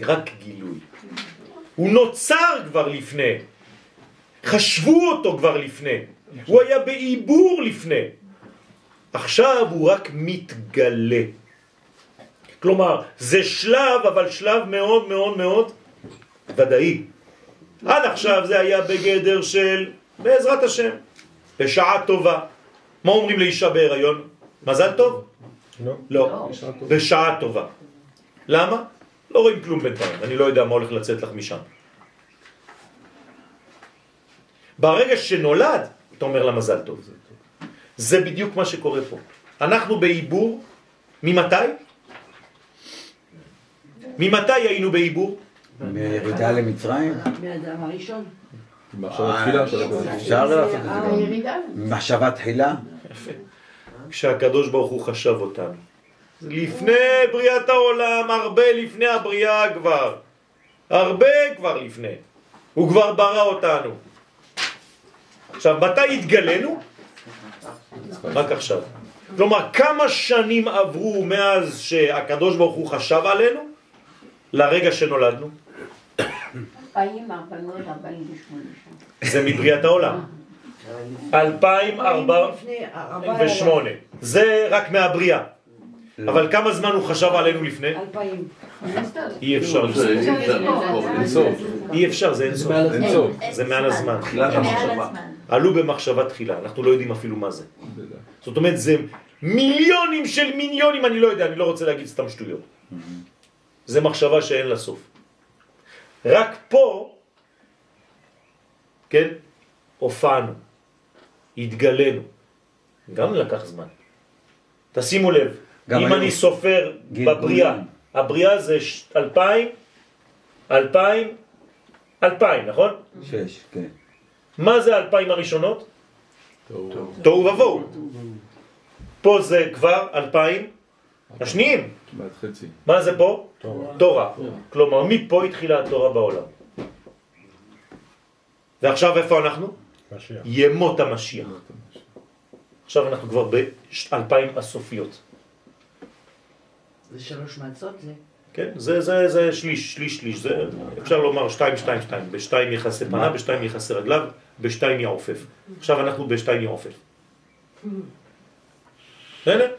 רק גילוי. הוא נוצר כבר לפני. חשבו אותו כבר לפני. הוא היה בעיבור לפני. עכשיו הוא רק מתגלה. כלומר, זה שלב, אבל שלב מאוד מאוד מאוד ודאי. עד עכשיו זה היה בגדר של בעזרת השם, בשעה טובה. מה אומרים לאישה בהיריון? מזל טוב? לא. לא. בשעה טובה. למה? לא רואים כלום בינתיים, אני לא יודע מה הולך לצאת לך משם. ברגע שנולד, אתה אומר לה מזל טוב. זה בדיוק מה שקורה פה. אנחנו בעיבור, ממתי? ממתי היינו בעיבור? מירידה למצרים? מהאדם הראשון. אפשר לעשות את זה. הירידה. מחשבה תחילה? כשהקדוש ברוך הוא חשב אותנו. לפני בריאת העולם, הרבה לפני הבריאה כבר. הרבה כבר לפני. הוא כבר ברא אותנו. עכשיו, מתי התגלנו? רק עכשיו. כלומר, כמה שנים עברו מאז שהקדוש ברוך הוא חשב עלינו לרגע שנולדנו? 2448 שנה. זה מבריאת העולם. 2048. זה רק מהבריאה. אבל כמה זמן הוא חשב עלינו לפני? אלפיים. אי אפשר. אי אפשר זה אינסוף. אינסוף. זה מעל הזמן. עלו במחשבה תחילה, אנחנו לא יודעים אפילו מה זה. זאת אומרת, זה מיליונים של מיליונים, אני לא יודע, אני לא רוצה להגיד סתם שטויות. זה מחשבה שאין לה סוף. רק פה, כן, הופענו, התגלנו. גם לקח זמן. תשימו לב, אם. אני סופר גלגולים. בבריאה, הבריאה זה ש- אלפיים, אלפיים, אלפיים, נכון? שש, כן. מה זה האלפיים הראשונות? תוהו ובוהו. פה זה כבר אלפיים השניים. מה זה פה? תורה. כלומר, מפה התחילה התורה בעולם. ועכשיו איפה אנחנו? ימות המשיח. עכשיו אנחנו כבר באלפיים הסופיות. זה שלוש מצות זה? כן? זה, זה, זה שליש, שליש, שליש. זה, אפשר לומר שתיים, שתיים, שתיים. בשתיים יחסי פנה, בשתיים יחסי רגליו, בשתיים יעופף. עכשיו אנחנו בשתיים יעופף. בסדר?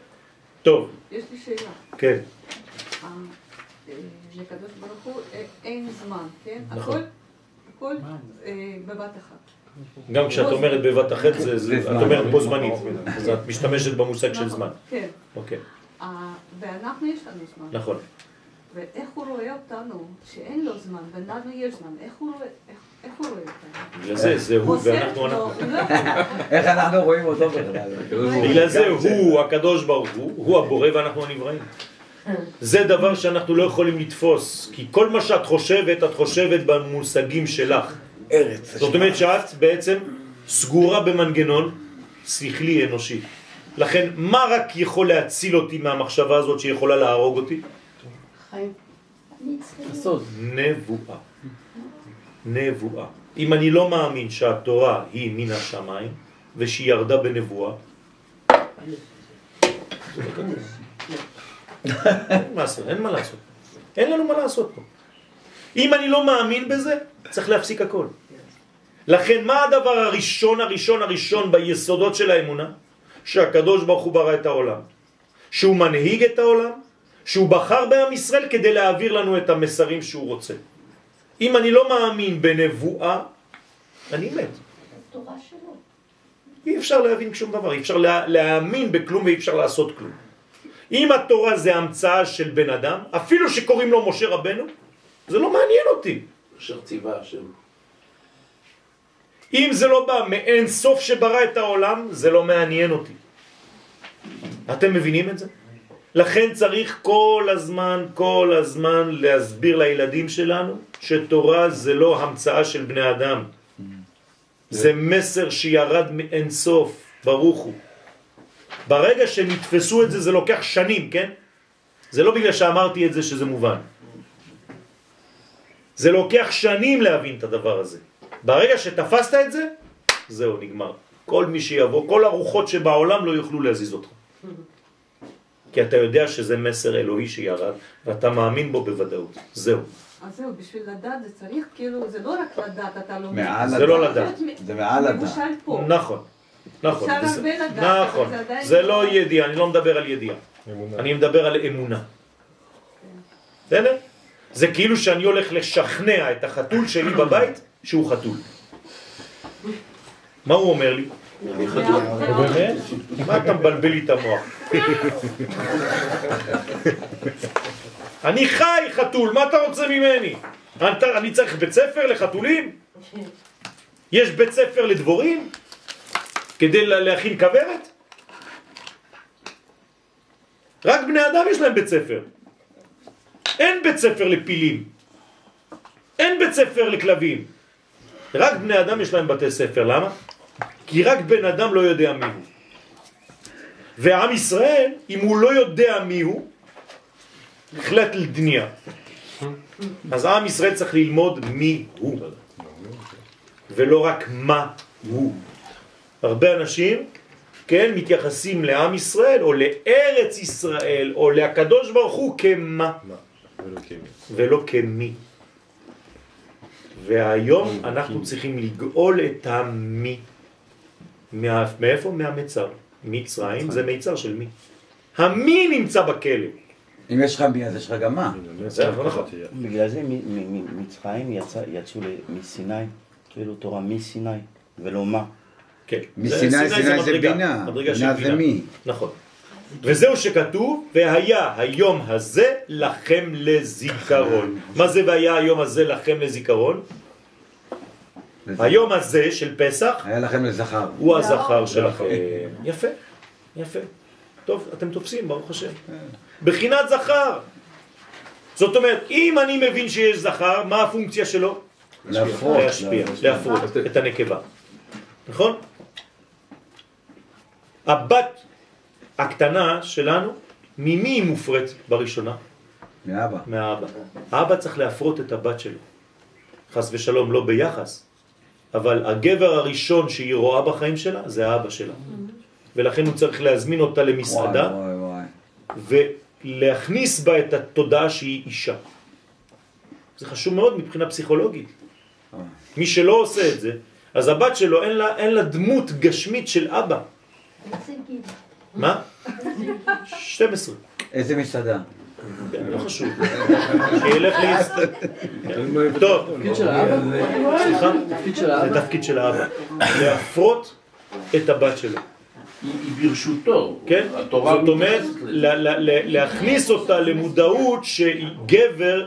טוב, יש לי שאלה. כן. אה, אה, לקדוש ברוך הוא אה, אין זמן, כן? נכון. הכל, הכל בבת אחת. גם כשאת אומרת בבת אחת, זה, זה, את. אומרת בו זמנית, אז את משתמשת במושג של זמן. כן. אוקיי, ואנחנו יש לנו זמן. נכון. ואיך הוא רואה אותנו, שאין לו זמן, ולנו יש זמן, איך הוא רואה, איך, איך הוא רואה אותנו? בגלל זה, זה הוא ואנחנו אנחנו. לא, איך אנחנו רואים אותו בכלל? *laughs* בגלל זה הוא, הקדוש ברוך הוא, הוא הבורא ואנחנו הנבראים. זה דבר שאנחנו לא יכולים לתפוס, כי כל מה שאת חושבת, את חושבת במושגים שלך. ארץ. זאת אומרת שאת בעצם סגורה במנגנון שכלי אנושי. לכן, מה רק יכול להציל אותי מהמחשבה הזאת שיכולה להרוג אותי? חיים. הסוד. נבואה. נבואה. אם אני לא מאמין שהתורה היא מן השמיים ושהיא ירדה בנבואה, לא אין מה לעשות. אין לנו מה לעשות פה. אם אני לא מאמין בזה, צריך להפסיק הכל. לכן מה הדבר הראשון הראשון הראשון ביסודות של האמונה? שהקדוש ברוך הוא ברא את העולם. שהוא מנהיג את העולם, שהוא בחר בעם ישראל כדי להעביר לנו את המסרים שהוא רוצה. אם אני לא מאמין בנבואה, אני מת. התורה שלו. אי אפשר להבין שום דבר, אי אפשר לה, להאמין בכלום ואי אפשר לעשות כלום. אם התורה זה המצאה של בן אדם, אפילו שקוראים לו משה רבנו, זה לא מעניין אותי. אשר ציווה השם. אם זה לא בא מאין סוף שברא את העולם, זה לא מעניין אותי. אתם מבינים את זה? לכן צריך כל הזמן, כל הזמן להסביר לילדים שלנו שתורה זה לא המצאה של בני אדם. זה מסר שירד מאין סוף, ברוך הוא. ברגע שהם יתפסו את זה, זה לוקח שנים, כן? זה לא בגלל שאמרתי את זה שזה מובן. זה לוקח שנים להבין את הדבר הזה. ברגע שתפסת את זה, זהו, נגמר. כל מי שיבוא, כל הרוחות שבעולם לא יוכלו להזיז אותך. כי אתה יודע שזה מסר אלוהי שירד, ואתה מאמין בו בוודאות. זהו. אז זהו, בשביל לדעת זה צריך, כאילו, זה לא רק לדעת, אתה לומד. מעל זה לא לדעת. זה מעל לדעת. נכון, נכון. אפשר זה- הרבה לדעת, נכון. אבל זה עדיין זה לא- לא ידיעה, אני לא מדבר על ידיעה. אני מדבר על אמונה. בסדר? זה כאילו שאני הולך לשכנע את החתול שלי בבית שהוא חתול. מה הוא אומר לי? באמת? מה אתה מבלבל לי את המוח? אני חי חתול, מה אתה רוצה ממני? אני צריך בית ספר לחתולים? יש בית ספר לדבורים? כדי לה- להכין כוורת? רק בני אדם יש להם בית ספר. אין בית ספר לפילים. אין בית ספר לכלבים. רק בני אדם יש להם בתי ספר. למה? כי רק בן אדם לא יודע מי הוא. ועם ישראל, אם הוא לא יודע מי הוא, החלט לדניה. אז עם ישראל צריך ללמוד מי הוא, ולא רק מה הוא. הרבה אנשים, כן, מתייחסים לעם ישראל, או לארץ ישראל, או לקדוש ברוך הוא כמה, ולא כמי. והיום אנחנו צריכים לגאול את המי. מה, מאיפה? מהמצר. מצרים זה מיצר של מי. המי נמצא בכלא. אם יש לך מי, אז יש לך גם מה. נכון. בגלל זה מצרים יצא- יצאו מסיני, כאילו תורה מסיני, ולא מה. כן. מסיני, סיני זה בינה. בינה זה מי. נכון. וזהו שכתוב, והיה היום הזה לכם לזיכרון. מה זה והיה היום הזה לכם לזיכרון? היום הזה של פסח היה לכם לזכר. הוא הזכר שלכם. יפה, יפה. טוב, אתם תופסים, ברוך השם. בחינת זכר. זאת אומרת, אם אני מבין שיש זכר, מה הפונקציה שלו? להפרות. להשפיע, להפרות את הנקבה. נכון? הבת הקטנה שלנו, ממי היא מופרט בראשונה? מאבא. מהאבא. האבא צריך להפרות את הבת שלו. חס ושלום, לא ביחס, אבל הגבר הראשון שהיא רואה בחיים שלה זה האבא שלה. ולכן הוא צריך להזמין אותה למסעדה וואי, וואי, וואי. ולהכניס בה את התודעה שהיא אישה. זה חשוב מאוד מבחינה פסיכולוגית. מי שלא עושה את זה, אז הבת שלו אין לה, אין לה דמות גשמית של אבא. מה? 12. איזה מסעדה? כן, לא חשוב. שילך להסתכל. טוב. תפקיד של האבא? סליחה? תפקיד של האבא? זה תפקיד של האבא. להפרות את הבת שלו. היא ברשותו. כן? התורה זאת אומרת, להכניס אותה למודעות שגבר,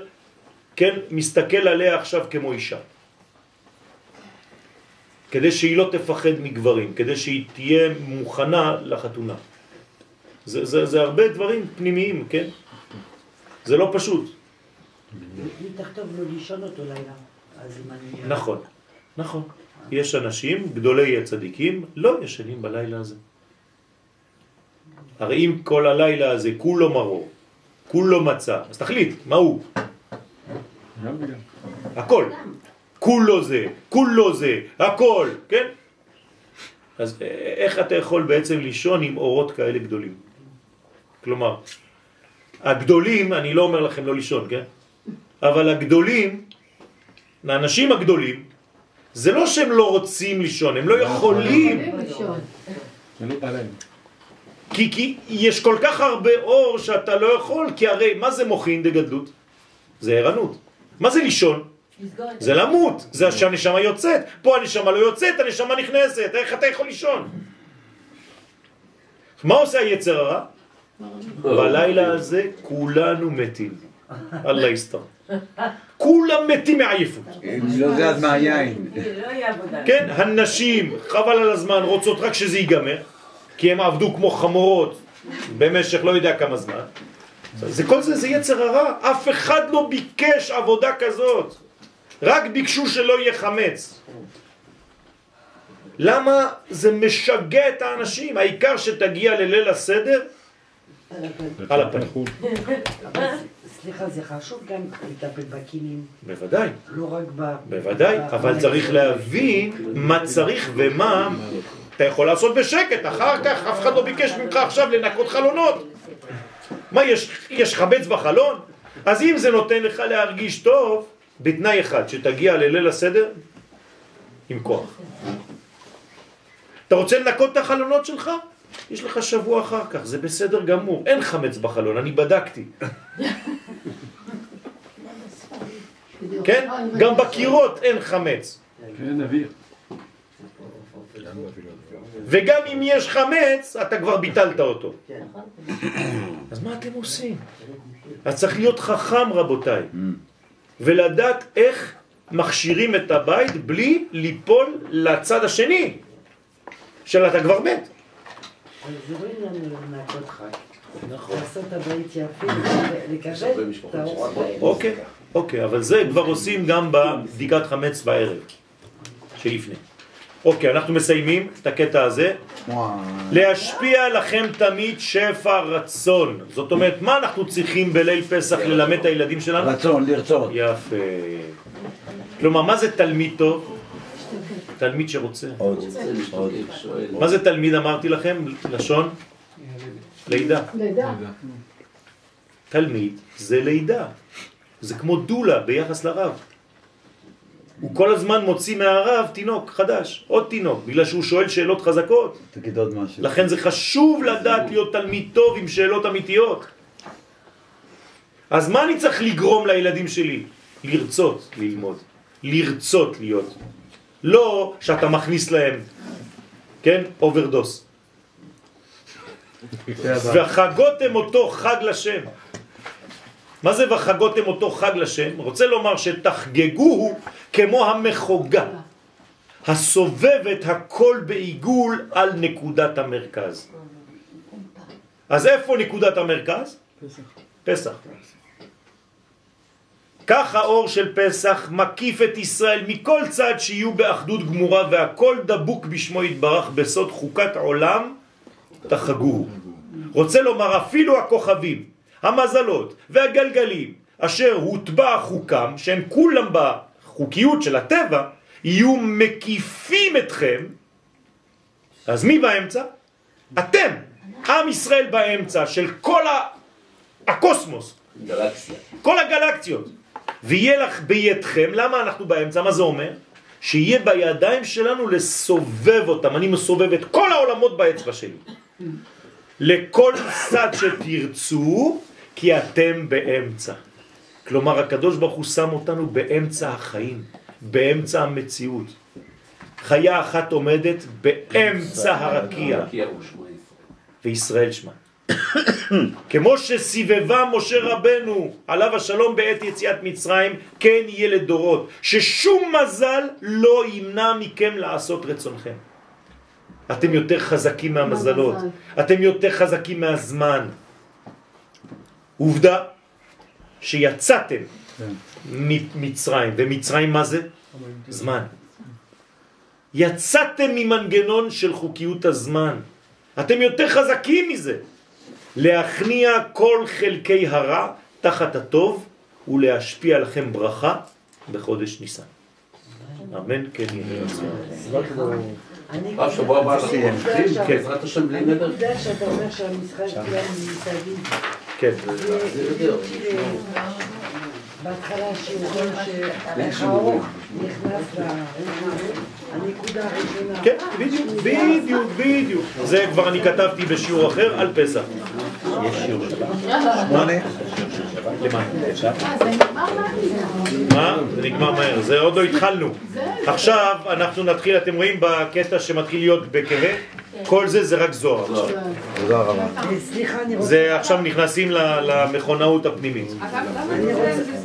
כן, מסתכל עליה עכשיו כמו אישה. כדי שהיא לא תפחד מגברים, כדי שהיא תהיה מוכנה לחתונה. זה, זה, זה הרבה דברים פנימיים, כן? זה לא פשוט. טוב לא לישון אותו לילה. נכון, נכון. יש אנשים, גדולי הצדיקים, לא ישנים בלילה הזה. הרי אם כל הלילה הזה כולו מרור, כולו מצה, אז תחליט, מה הוא? הכל. כולו זה, כולו זה, הכל, כן? אז אה, איך אתה יכול בעצם לישון עם אורות כאלה גדולים? כלומר, הגדולים, אני לא אומר לכם לא לישון, כן? אבל הגדולים, האנשים הגדולים, זה לא שהם לא רוצים לישון, הם לא יכולים, לא להם. כי, כי יש כל כך הרבה אור שאתה לא יכול, כי הרי מה זה מוחין דגדלות? זה ערנות. מה זה לישון? זה למות, זה שהנשמה יוצאת. פה הנשמה לא יוצאת, הנשמה נכנסת, איך אתה יכול לישון? מה עושה היצר הרע? בלילה הזה כולנו מתים. אללה יסתר. כולם מתים מעייפות. אם לא זה אז מהיין. לא. כן, הנשים, חבל על הזמן, רוצות רק שזה ייגמר, כי הם עבדו כמו חמורות במשך לא יודע כמה זמן. זה כל זה, זה יצר הרע. אף אחד לא ביקש עבודה כזאת. רק ביקשו שלא יהיה חמץ. למה זה משגע את האנשים? העיקר שתגיע לליל הסדר על. *laughs* אבל סליחה, זה חשוב גם לטפל בכלים, בוודאי. לא רק ב... בוודאי, אבל צריך להבין מה צריך ומה אתה יכול לעשות בשקט, אחר כך אף אחד לא ביקש ממך עכשיו לנקות חלונות. מה, יש, יש חמץ בחלון? אז אם זה נותן לך להרגיש טוב, בתנאי אחד, שתגיע לליל הסדר עם כוח. אתה רוצה לנקות את החלונות שלך? יש לך שבוע אחר כך, זה בסדר גמור. אין חמץ בחלון, אני בדקתי. כן? גם בקירות אין חמץ. כן, אוויר. וגם אם יש חמץ, אתה כבר ביטלת אותו. אז מה אתם עושים? אז צריך להיות חכם רבותיי, ולדעת איך מכשירים את הבית בלי ליפול לצד השני, של אתה כבר מת. עוזרים לנו לנקות חג. נכון. לעשות הבית יפה, לקבל את האור. אוקיי, אוקיי, אבל זה כבר עושים גם בבדיקת חמץ בערב, שלפני. אוקיי, אנחנו מסיימים את הקטע הזה. להשפיע לכם תמיד שפע רצון. זאת אומרת, מה אנחנו צריכים בליל פסח ללמד את הילדים שלנו? רצון, לרצות. יפה. כלומר, מה זה תלמיד טוב? תלמיד שרוצה. עוד, עוד. מה זה תלמיד אמרתי לכם? לשון? לידה. לידה. תלמיד זה לידה. זה כמו דולה ביחס לרב. הוא כל הזמן מוציא מהרב תינוק חדש, עוד תינוק, בגלל שהוא שואל שאלות חזקות. תגיד עוד משהו. לכן זה חשוב לדעת להיות תלמיד טוב עם שאלות אמיתיות. אז מה אני צריך לגרום לילדים שלי? לרצות ללמוד, לרצות להיות. לא שאתה מכניס להם, כן? overdose. וחגותם אותו חג לשם. מה זה וחגותם אותו חג לשם? רוצה לומר שתחגגוהו כמו המחוגה, הסובבת הכל בעיגול על נקודת המרכז. אז איפה נקודת המרכז? פסח. פסח. כך האור של פסח מקיף את ישראל מכל צד שיהיו באחדות גמורה והכל דבוק בשמו יתברך בסוד חוקת עולם תחגוהו. רוצה לומר אפילו הכוכבים, המזלות והגלגלים אשר הוטבע חוקם שהם כולם בחוקיות של הטבע יהיו מקיפים אתכם אז מי באמצע? אתם, עם ישראל באמצע של כל ה... הקוסמוס, גלקסיה. כל הגלקציות. ויהיה לך בידכם, למה אנחנו באמצע? מה זה אומר? שיהיה בידיים שלנו לסובב אותם. אני מסובב את כל העולמות באצבע שלי. לכל צד שתרצו, כי אתם באמצע. כלומר, הקדוש ברוך הוא שם אותנו באמצע החיים, באמצע המציאות. חיה אחת עומדת באמצע הרקיע. וישראל שמה. *coughs* כמו שסיבבה משה רבנו עליו השלום בעת יציאת מצרים, כן יהיה לדורות, ששום מזל לא ימנע מכם לעשות רצונכם. אתם יותר חזקים מהמזלות, אתם יותר חזקים מהזמן. עובדה שיצאתם ממצרים, ומצרים מה זה? זמן. יצאתם ממנגנון של חוקיות הזמן. אתם יותר חזקים מזה. להכניע כל חלקי הרע תחת הטוב ולהשפיע לכם ברכה בחודש ניסן. אמן, כן יהיה רצון. רב, שבוע הבא אנחנו ממשיכים, כן. בעזרת השם בלי נדר. הנקודה שאתה אומר שהמשחק כולם מסביב. כן, ל- בהתחלה שיעור שאיך האור נכנס הראשונה. כן, בדיוק, בדיוק, בדיוק. זה כבר אני כתבתי בשיעור אחר על פסח. יש שיעור שבת. שמונה. למה? אה. מה? זה נגמר מהר, זה עוד לא התחלנו. עכשיו אנחנו נתחיל, אתם רואים בקטע שמתחיל להיות בכהה? כל זה זה רק זוהר. תודה רבה. אה. זה עכשיו נכנסים ל- למכונאות הפנימית.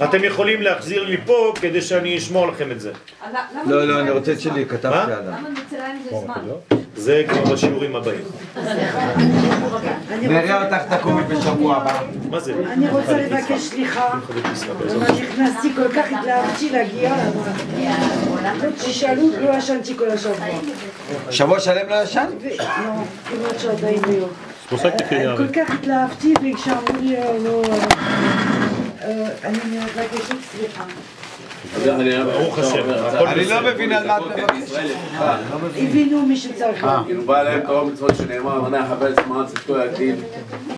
אתם יכולים להחזיר לי פה כדי שאני אשמור לכם את זה. לא, לא, אני רוצה את שלי, כתבתי? עליו. למה מצרים זה זמן? זה כבר בשיעורים הבאים. נראה אותך תקומי בשבוע הבא. מה זה? אני רוצה לבקש סליחה. למה נכנסתי כל כך התלהבתי להגיע למה. תשאלו, לא ישנתי כל השבוע. שבוע שלם לא ישן? ו- לא, כמעט שעתיים ביום. אה, כל כך התלהבתי וכשאמרו לי אה, לא... אה, אה, אני מבקשת סליחה. ברוך השם, הכל אני לא בסדר. מבין על מה את מבקשת. הבינו מי שצריך. כאילו בא אליהם קרוב מצוות שנאמר, מנה חבל זמן צדקו יגדיל